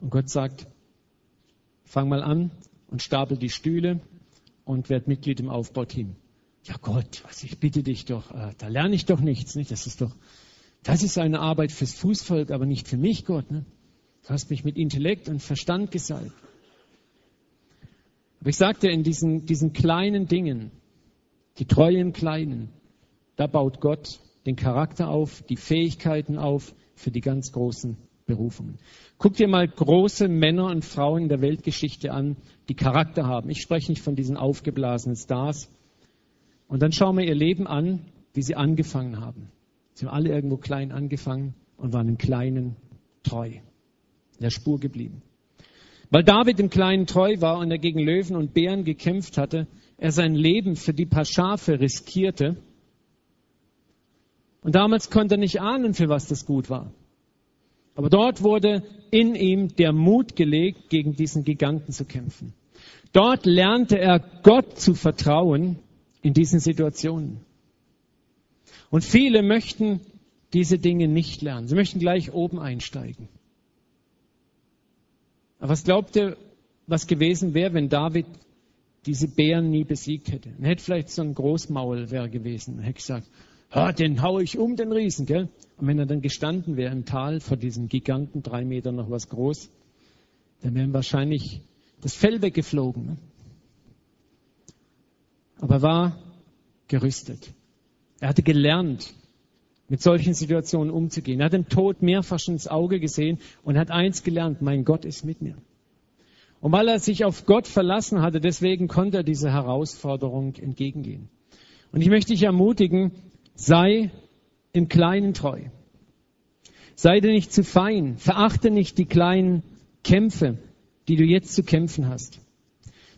Und Gott sagt, fang mal an und stapel die Stühle und werd Mitglied im Aufbauteam ja Gott, was ich bitte dich doch, äh, da lerne ich doch nichts, nicht? Das ist doch, das ist eine Arbeit fürs Fußvolk, aber nicht für mich, Gott. Ne? Du hast mich mit Intellekt und Verstand gesalbt. Aber ich sagte, in diesen, diesen kleinen Dingen, die treuen Kleinen, da baut Gott den Charakter auf, die Fähigkeiten auf für die ganz großen Berufungen. Guck dir mal große Männer und Frauen in der Weltgeschichte an, die Charakter haben. Ich spreche nicht von diesen aufgeblasenen Stars, und dann schauen wir ihr Leben an, wie sie angefangen haben. Sie haben alle irgendwo klein angefangen und waren im Kleinen treu. In der Spur geblieben. Weil David im Kleinen treu war und er gegen Löwen und Bären gekämpft hatte, er sein Leben für die paar Schafe riskierte. Und damals konnte er nicht ahnen, für was das gut war. Aber dort wurde in ihm der Mut gelegt, gegen diesen Giganten zu kämpfen. Dort lernte er Gott zu vertrauen in diesen Situationen. Und viele möchten diese Dinge nicht lernen. Sie möchten gleich oben einsteigen. Aber was glaubt ihr, was gewesen wäre, wenn David diese Bären nie besiegt hätte? Er hätte vielleicht so ein Großmaul wäre gewesen. Er hätte gesagt, ah, den hau ich um, den Riesen, gell? Und wenn er dann gestanden wäre im Tal vor diesem Giganten, drei Meter noch was groß, dann wären wahrscheinlich das Fell weggeflogen. Ne? Aber er war gerüstet. Er hatte gelernt, mit solchen Situationen umzugehen. Er hat den Tod mehrfach ins Auge gesehen und hat eins gelernt, mein Gott ist mit mir. Und weil er sich auf Gott verlassen hatte, deswegen konnte er dieser Herausforderung entgegengehen. Und ich möchte dich ermutigen, sei im Kleinen treu. Sei dir nicht zu fein. Verachte nicht die kleinen Kämpfe, die du jetzt zu kämpfen hast.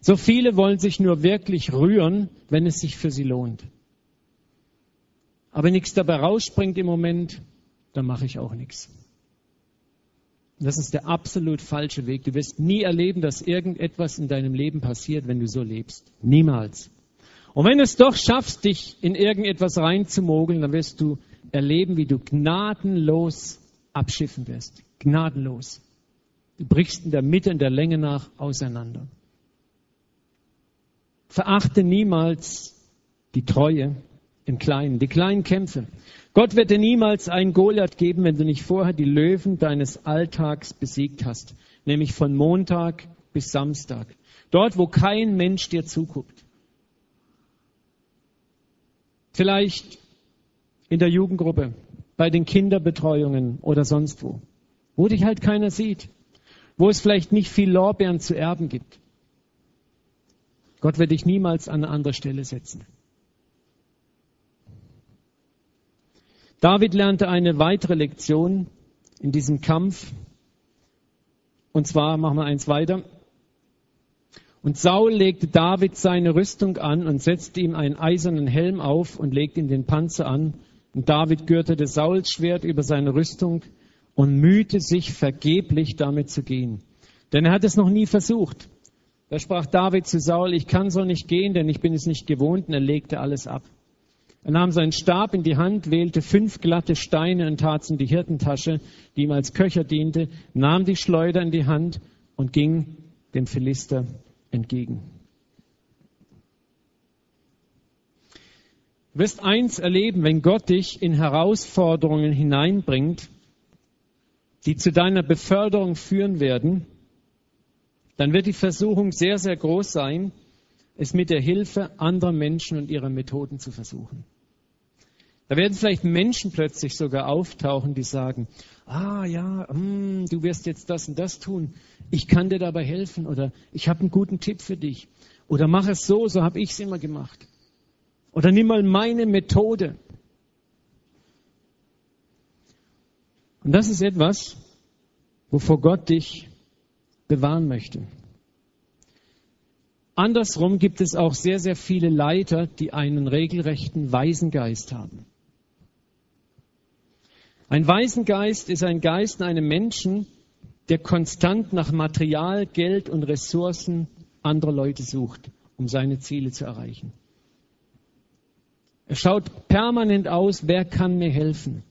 So viele wollen sich nur wirklich rühren, wenn es sich für sie lohnt aber nichts dabei rausspringt im Moment, dann mache ich auch nichts. Das ist der absolut falsche Weg. Du wirst nie erleben, dass irgendetwas in deinem Leben passiert, wenn du so lebst. Niemals. Und wenn du es doch schaffst, dich in irgendetwas reinzumogeln, dann wirst du erleben, wie du gnadenlos abschiffen wirst. Gnadenlos. Du brichst in der Mitte, in der Länge nach auseinander. Verachte niemals die Treue im Kleinen, die kleinen Kämpfe. Gott wird dir niemals einen Goliath geben, wenn du nicht vorher die Löwen deines Alltags besiegt hast, nämlich von Montag bis Samstag. Dort, wo kein Mensch dir zuguckt. Vielleicht in der Jugendgruppe, bei den Kinderbetreuungen oder sonst wo, wo dich halt keiner sieht, wo es vielleicht nicht viel Lorbeeren zu erben gibt. Gott wird dich niemals an eine andere Stelle setzen. David lernte eine weitere Lektion in diesem Kampf. Und zwar machen wir eins weiter. Und Saul legte David seine Rüstung an und setzte ihm einen eisernen Helm auf und legte ihm den Panzer an. Und David gürtete Sauls Schwert über seine Rüstung und mühte sich vergeblich damit zu gehen. Denn er hat es noch nie versucht. Da sprach David zu Saul, ich kann so nicht gehen, denn ich bin es nicht gewohnt, und er legte alles ab. Er nahm seinen Stab in die Hand, wählte fünf glatte Steine und tat in die Hirtentasche, die ihm als Köcher diente, nahm die Schleuder in die Hand und ging dem Philister entgegen. Du wirst eins erleben, wenn Gott dich in Herausforderungen hineinbringt, die zu deiner Beförderung führen werden, dann wird die Versuchung sehr, sehr groß sein, es mit der Hilfe anderer Menschen und ihrer Methoden zu versuchen. Da werden vielleicht Menschen plötzlich sogar auftauchen, die sagen, ah ja, mm, du wirst jetzt das und das tun, ich kann dir dabei helfen oder ich habe einen guten Tipp für dich oder mach es so, so habe ich es immer gemacht. Oder nimm mal meine Methode. Und das ist etwas, wovor Gott dich bewahren möchte. Andersrum gibt es auch sehr, sehr viele Leiter, die einen regelrechten Waisengeist haben. Ein Waisengeist ist ein Geist in einem Menschen, der konstant nach Material, Geld und Ressourcen anderer Leute sucht, um seine Ziele zu erreichen. Er schaut permanent aus, wer kann mir helfen?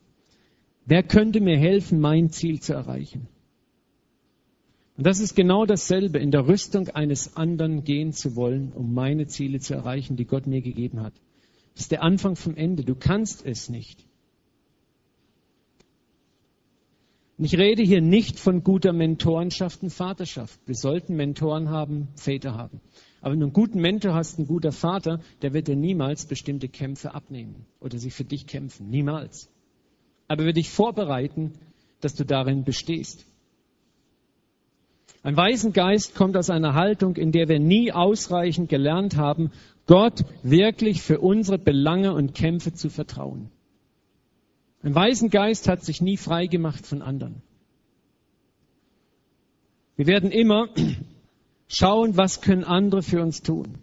Wer könnte mir helfen, mein Ziel zu erreichen? Und das ist genau dasselbe, in der Rüstung eines anderen gehen zu wollen, um meine Ziele zu erreichen, die Gott mir gegeben hat. Das ist der Anfang vom Ende. Du kannst es nicht. Und ich rede hier nicht von guter Mentorenschaft und Vaterschaft. Wir sollten Mentoren haben, Väter haben. Aber wenn du einen guten Mentor hast, ein guter Vater, der wird dir niemals bestimmte Kämpfe abnehmen oder sie für dich kämpfen. Niemals. Aber er wird dich vorbereiten, dass du darin bestehst. Ein Waisengeist kommt aus einer Haltung, in der wir nie ausreichend gelernt haben, Gott wirklich für unsere Belange und Kämpfe zu vertrauen. Ein Waisengeist hat sich nie frei gemacht von anderen. Wir werden immer schauen, was können andere für uns tun.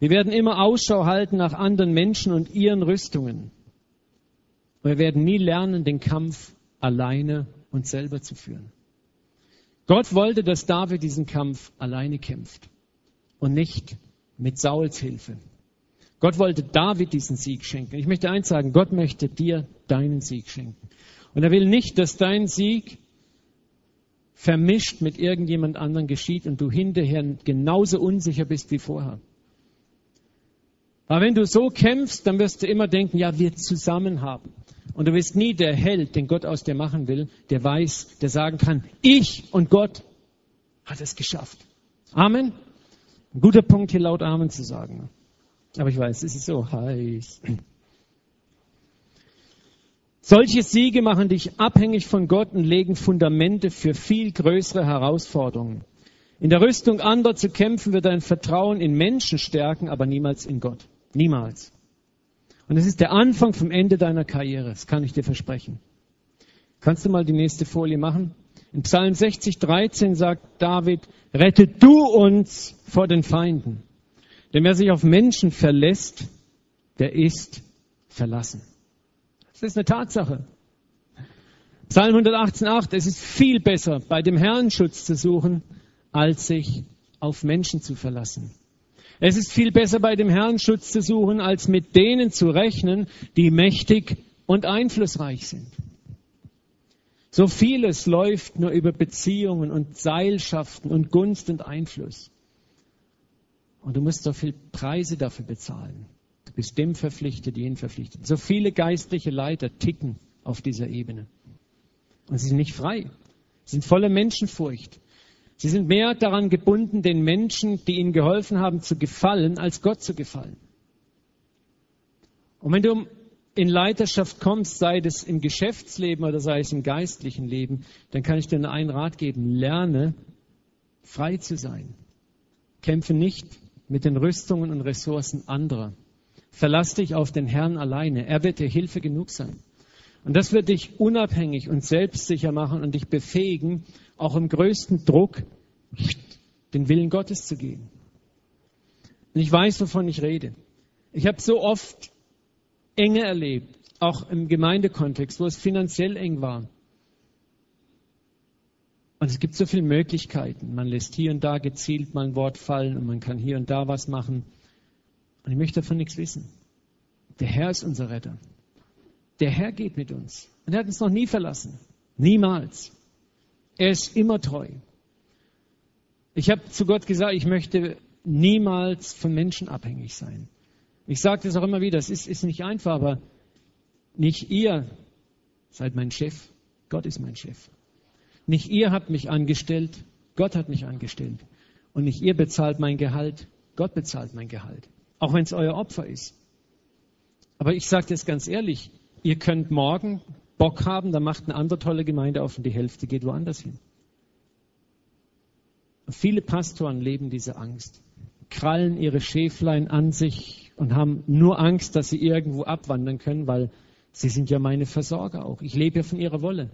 Wir werden immer Ausschau halten nach anderen Menschen und ihren Rüstungen. wir werden nie lernen, den Kampf alleine und selber zu führen. Gott wollte, dass David diesen Kampf alleine kämpft und nicht mit Sauls Hilfe. Gott wollte David diesen Sieg schenken. Ich möchte eins sagen, Gott möchte dir deinen Sieg schenken. Und er will nicht, dass dein Sieg vermischt mit irgendjemand anderen geschieht und du hinterher genauso unsicher bist wie vorher. Aber wenn du so kämpfst, dann wirst du immer denken, ja, wir zusammen haben. Und du bist nie der Held, den Gott aus dir machen will, der weiß, der sagen kann, ich und Gott hat es geschafft. Amen. Ein guter Punkt hier laut Amen zu sagen. Aber ich weiß, es ist so heiß. Solche Siege machen dich abhängig von Gott und legen Fundamente für viel größere Herausforderungen. In der Rüstung anderer zu kämpfen wird dein Vertrauen in Menschen stärken, aber niemals in Gott. Niemals. Und es ist der Anfang vom Ende deiner Karriere. Das kann ich dir versprechen. Kannst du mal die nächste Folie machen? In Psalm 60, 13 sagt David, rette du uns vor den Feinden. Denn wer sich auf Menschen verlässt, der ist verlassen. Das ist eine Tatsache. Psalm 118,8, es ist viel besser, bei dem Herrn Schutz zu suchen, als sich auf Menschen zu verlassen. Es ist viel besser, bei dem Herrn Schutz zu suchen, als mit denen zu rechnen, die mächtig und einflussreich sind. So vieles läuft nur über Beziehungen und Seilschaften und Gunst und Einfluss. Und du musst so viel Preise dafür bezahlen. Du bist dem verpflichtet, jenen verpflichtet. So viele geistliche Leiter ticken auf dieser Ebene. Und sie sind nicht frei. Sie sind voller Menschenfurcht. Sie sind mehr daran gebunden, den Menschen, die ihnen geholfen haben, zu gefallen, als Gott zu gefallen. Und wenn du in Leiterschaft kommst, sei es im Geschäftsleben oder sei es im geistlichen Leben, dann kann ich dir nur einen Rat geben. Lerne, frei zu sein. Kämpfe nicht mit den Rüstungen und Ressourcen anderer. Verlass dich auf den Herrn alleine. Er wird dir Hilfe genug sein. Und das wird dich unabhängig und selbstsicher machen und dich befähigen, auch im größten Druck den Willen Gottes zu gehen. Und ich weiß, wovon ich rede. Ich habe so oft Enge erlebt, auch im Gemeindekontext, wo es finanziell eng war. Und es gibt so viele Möglichkeiten. Man lässt hier und da gezielt mal ein Wort fallen und man kann hier und da was machen. Und ich möchte davon nichts wissen. Der Herr ist unser Retter. Der Herr geht mit uns. Und er hat uns noch nie verlassen. Niemals. Er ist immer treu. Ich habe zu Gott gesagt, ich möchte niemals von Menschen abhängig sein. Ich sage das auch immer wieder, es ist, ist nicht einfach, aber nicht ihr seid mein Chef, Gott ist mein Chef. Nicht ihr habt mich angestellt, Gott hat mich angestellt. Und nicht ihr bezahlt mein Gehalt, Gott bezahlt mein Gehalt auch wenn es euer Opfer ist. Aber ich sage das ganz ehrlich, ihr könnt morgen Bock haben, da macht eine andere tolle Gemeinde auf und die Hälfte geht woanders hin. Und viele Pastoren leben diese Angst, krallen ihre Schäflein an sich und haben nur Angst, dass sie irgendwo abwandern können, weil sie sind ja meine Versorger auch. Ich lebe ja von ihrer Wolle.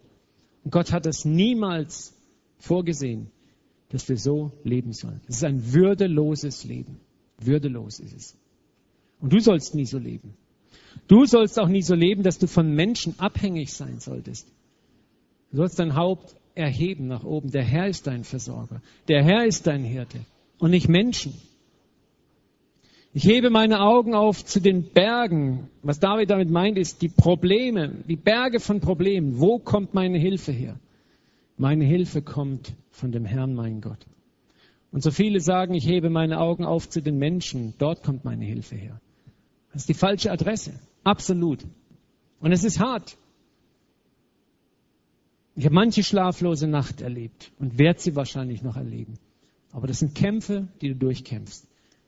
Und Gott hat es niemals vorgesehen, dass wir so leben sollen. Es ist ein würdeloses Leben. Würdelos ist es. Und du sollst nie so leben. Du sollst auch nie so leben, dass du von Menschen abhängig sein solltest. Du sollst dein Haupt erheben nach oben. Der Herr ist dein Versorger. Der Herr ist dein Hirte und nicht Menschen. Ich hebe meine Augen auf zu den Bergen. Was David damit meint, ist die Probleme, die Berge von Problemen. Wo kommt meine Hilfe her? Meine Hilfe kommt von dem Herrn, mein Gott. Und so viele sagen, ich hebe meine Augen auf zu den Menschen, dort kommt meine Hilfe her. Das ist die falsche Adresse. Absolut. Und es ist hart. Ich habe manche schlaflose Nacht erlebt und werde sie wahrscheinlich noch erleben. Aber das sind Kämpfe, die du durchkämpfst.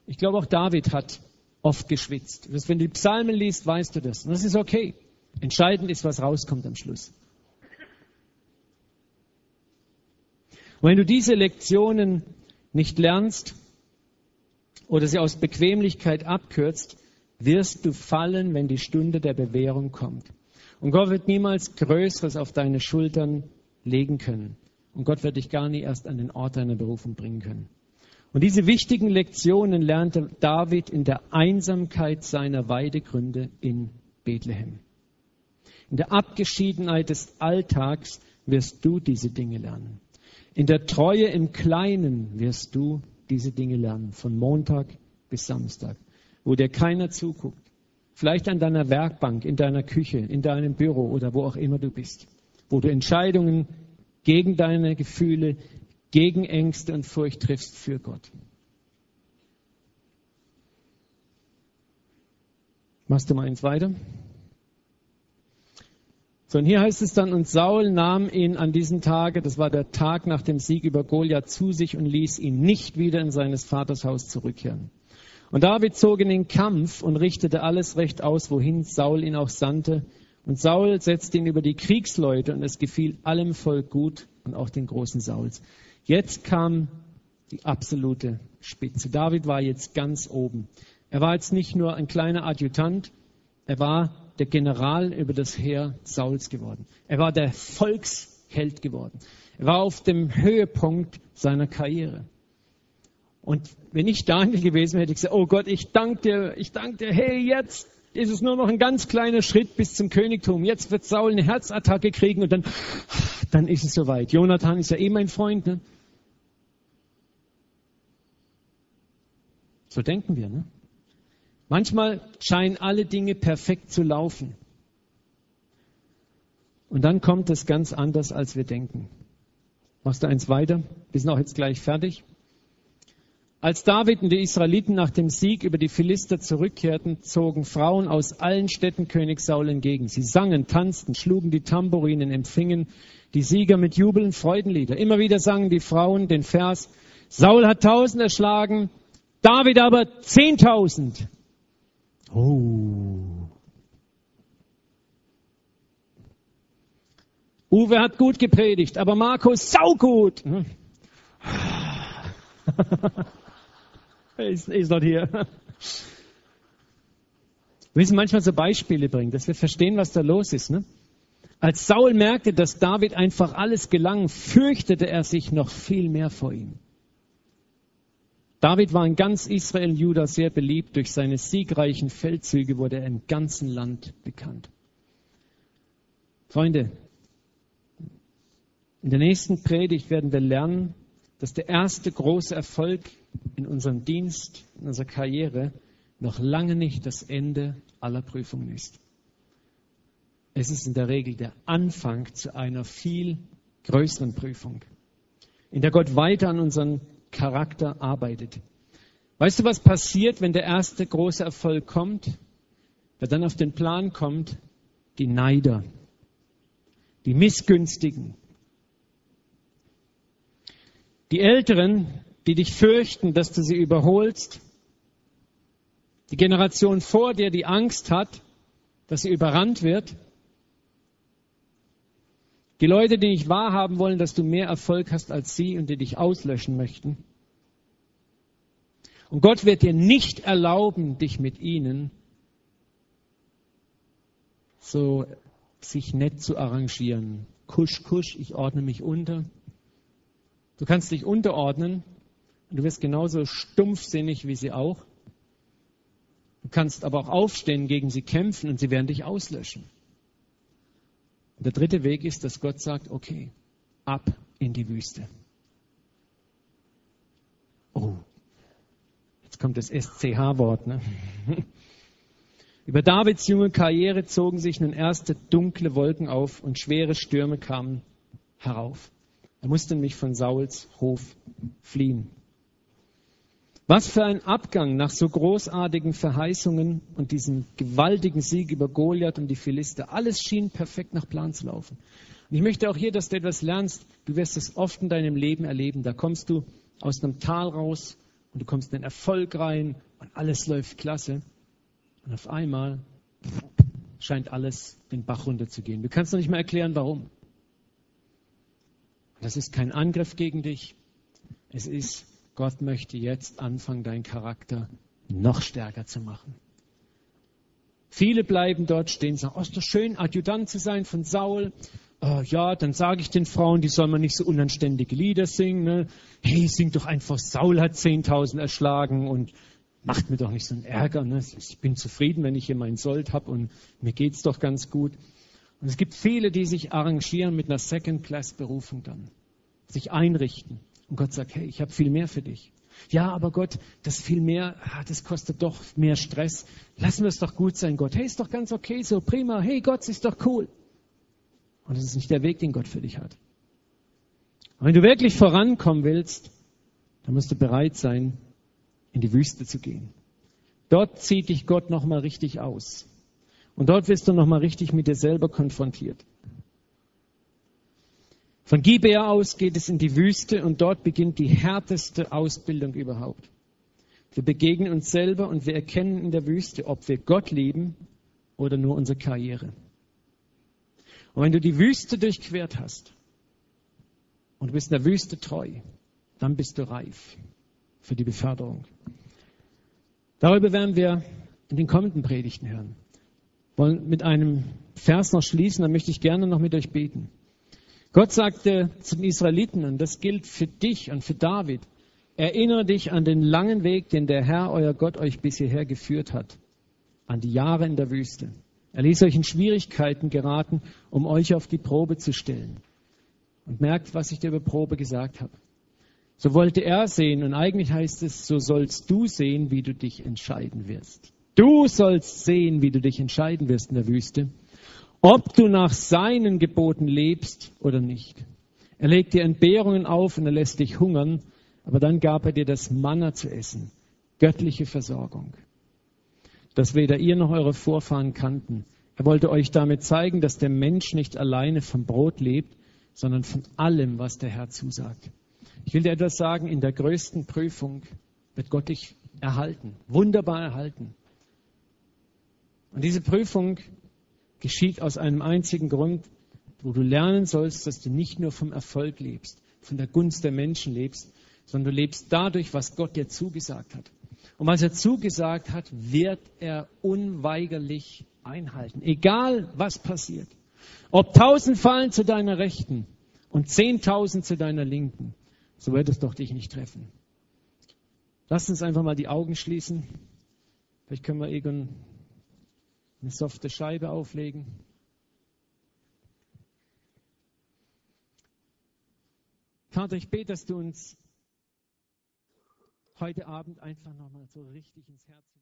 Ich glaube, auch David hat oft geschwitzt. Wenn du die Psalmen liest, weißt du das. Und das ist okay. Entscheidend ist, was rauskommt am Schluss. Und wenn du diese Lektionen nicht lernst oder sie aus Bequemlichkeit abkürzt, wirst du fallen, wenn die Stunde der Bewährung kommt. Und Gott wird niemals Größeres auf deine Schultern legen können. Und Gott wird dich gar nie erst an den Ort deiner Berufung bringen können. Und diese wichtigen Lektionen lernte David in der Einsamkeit seiner Weidegründe in Bethlehem. In der Abgeschiedenheit des Alltags wirst du diese Dinge lernen. In der Treue im Kleinen wirst du diese Dinge lernen, von Montag bis Samstag. Wo dir keiner zuguckt. Vielleicht an deiner Werkbank, in deiner Küche, in deinem Büro oder wo auch immer du bist, wo du Entscheidungen gegen deine Gefühle, gegen Ängste und Furcht triffst für Gott. Machst du mal eins weiter? So, und hier heißt es dann, und Saul nahm ihn an diesem Tage, das war der Tag nach dem Sieg über Goliath, zu sich und ließ ihn nicht wieder in seines Vaters Haus zurückkehren. Und David zog in den Kampf und richtete alles recht aus, wohin Saul ihn auch sandte. Und Saul setzte ihn über die Kriegsleute und es gefiel allem Volk gut und auch den großen Sauls. Jetzt kam die absolute Spitze. David war jetzt ganz oben. Er war jetzt nicht nur ein kleiner Adjutant, er war der General über das Heer Sauls geworden. Er war der Volksheld geworden. Er war auf dem Höhepunkt seiner Karriere. Und wenn ich Daniel gewesen wäre, hätte ich gesagt, oh Gott, ich danke dir, ich danke dir, hey, jetzt ist es nur noch ein ganz kleiner Schritt bis zum Königtum. Jetzt wird Saul eine Herzattacke kriegen und dann, dann ist es soweit. Jonathan ist ja eh mein Freund. Ne? So denken wir. Ne? Manchmal scheinen alle Dinge perfekt zu laufen. Und dann kommt es ganz anders, als wir denken. Machst du eins weiter? Wir sind auch jetzt gleich fertig. Als David und die Israeliten nach dem Sieg über die Philister zurückkehrten, zogen Frauen aus allen Städten König Saul entgegen. Sie sangen, tanzten, schlugen die Tambourinen, empfingen die Sieger mit Jubeln Freudenlieder. Immer wieder sangen die Frauen den Vers, Saul hat tausend erschlagen, David aber zehntausend. Oh. Uwe hat gut gepredigt, aber Markus saugut. ist, ist not hier. Wir müssen manchmal so Beispiele bringen, dass wir verstehen, was da los ist. Ne? Als Saul merkte, dass David einfach alles gelang, fürchtete er sich noch viel mehr vor ihm. David war in ganz Israel und Juda sehr beliebt. Durch seine siegreichen Feldzüge wurde er im ganzen Land bekannt. Freunde, in der nächsten Predigt werden wir lernen, dass der erste große Erfolg in unserem Dienst, in unserer Karriere noch lange nicht das Ende aller Prüfungen ist. Es ist in der Regel der Anfang zu einer viel größeren Prüfung, in der Gott weiter an unseren Charakter arbeitet. Weißt du, was passiert, wenn der erste große Erfolg kommt? Wer dann auf den Plan kommt, die Neider, die Missgünstigen, die Älteren, die dich fürchten, dass du sie überholst, die Generation vor dir, die Angst hat, dass sie überrannt wird, die Leute, die nicht wahrhaben wollen, dass du mehr Erfolg hast als sie und die dich auslöschen möchten. Und Gott wird dir nicht erlauben, dich mit ihnen so sich nett zu arrangieren. Kusch, kusch, ich ordne mich unter. Du kannst dich unterordnen du wirst genauso stumpfsinnig wie sie auch. Du kannst aber auch aufstehen, gegen sie kämpfen und sie werden dich auslöschen. Der dritte Weg ist, dass Gott sagt, okay, ab in die Wüste. Oh, jetzt kommt das SCH-Wort. Ne? Über Davids junge Karriere zogen sich nun erste dunkle Wolken auf und schwere Stürme kamen herauf. Er musste nämlich von Sauls Hof fliehen. Was für ein Abgang nach so großartigen Verheißungen und diesem gewaltigen Sieg über Goliath und die Philister. Alles schien perfekt nach Plan zu laufen. Und ich möchte auch hier, dass du etwas lernst. Du wirst es oft in deinem Leben erleben. Da kommst du aus einem Tal raus und du kommst in den Erfolg rein und alles läuft klasse. Und auf einmal scheint alles den Bach runterzugehen. Du kannst noch nicht mehr erklären, warum. Das ist kein Angriff gegen dich. Es ist Gott möchte jetzt anfangen, deinen Charakter noch stärker zu machen. Viele bleiben dort stehen und sagen, oh, ist doch schön, Adjutant zu sein von Saul. Uh, ja, dann sage ich den Frauen, die sollen mal nicht so unanständige Lieder singen. Ne? Hey, sing doch einfach, Saul hat 10.000 erschlagen und macht mir doch nicht so einen Ärger. Ne? Ich bin zufrieden, wenn ich hier meinen Sold habe und mir geht's doch ganz gut. Und es gibt viele, die sich arrangieren mit einer Second-Class-Berufung dann, sich einrichten. Und Gott sagt, hey, ich habe viel mehr für dich. Ja, aber Gott, das viel mehr, ah, das kostet doch mehr Stress. Lassen wir es doch gut sein, Gott. Hey, ist doch ganz okay so, prima. Hey, Gott, ist doch cool. Und das ist nicht der Weg, den Gott für dich hat. Und wenn du wirklich vorankommen willst, dann musst du bereit sein, in die Wüste zu gehen. Dort zieht dich Gott nochmal richtig aus. Und dort wirst du nochmal richtig mit dir selber konfrontiert. Von Gibea aus geht es in die Wüste und dort beginnt die härteste Ausbildung überhaupt. Wir begegnen uns selber und wir erkennen in der Wüste, ob wir Gott lieben oder nur unsere Karriere. Und wenn du die Wüste durchquert hast und du bist in der Wüste treu, dann bist du reif für die Beförderung. Darüber werden wir in den kommenden Predigten hören. Wir wollen mit einem Vers noch schließen, dann möchte ich gerne noch mit euch beten. Gott sagte zu den Israeliten, und das gilt für dich und für David, erinnere dich an den langen Weg, den der Herr, euer Gott, euch bis hierher geführt hat, an die Jahre in der Wüste. Er ließ euch in Schwierigkeiten geraten, um euch auf die Probe zu stellen. Und merkt, was ich dir über Probe gesagt habe. So wollte er sehen, und eigentlich heißt es, so sollst du sehen, wie du dich entscheiden wirst. Du sollst sehen, wie du dich entscheiden wirst in der Wüste, ob du nach seinen Geboten lebst oder nicht. Er legt dir Entbehrungen auf und er lässt dich hungern, aber dann gab er dir das Manna zu essen, göttliche Versorgung, das weder ihr noch eure Vorfahren kannten. Er wollte euch damit zeigen, dass der Mensch nicht alleine vom Brot lebt, sondern von allem, was der Herr zusagt. Ich will dir etwas sagen, in der größten Prüfung wird Gott dich erhalten, wunderbar erhalten. Und diese Prüfung geschieht aus einem einzigen Grund, wo du lernen sollst, dass du nicht nur vom Erfolg lebst, von der Gunst der Menschen lebst, sondern du lebst dadurch, was Gott dir zugesagt hat. Und was er zugesagt hat, wird er unweigerlich einhalten, egal was passiert. Ob tausend fallen zu deiner Rechten und zehntausend zu deiner Linken, so wird es doch dich nicht treffen. Lass uns einfach mal die Augen schließen. Vielleicht können wir Egon eine softe Scheibe auflegen. Vater, ich bete, dass du uns heute Abend einfach nochmal so richtig ins Herz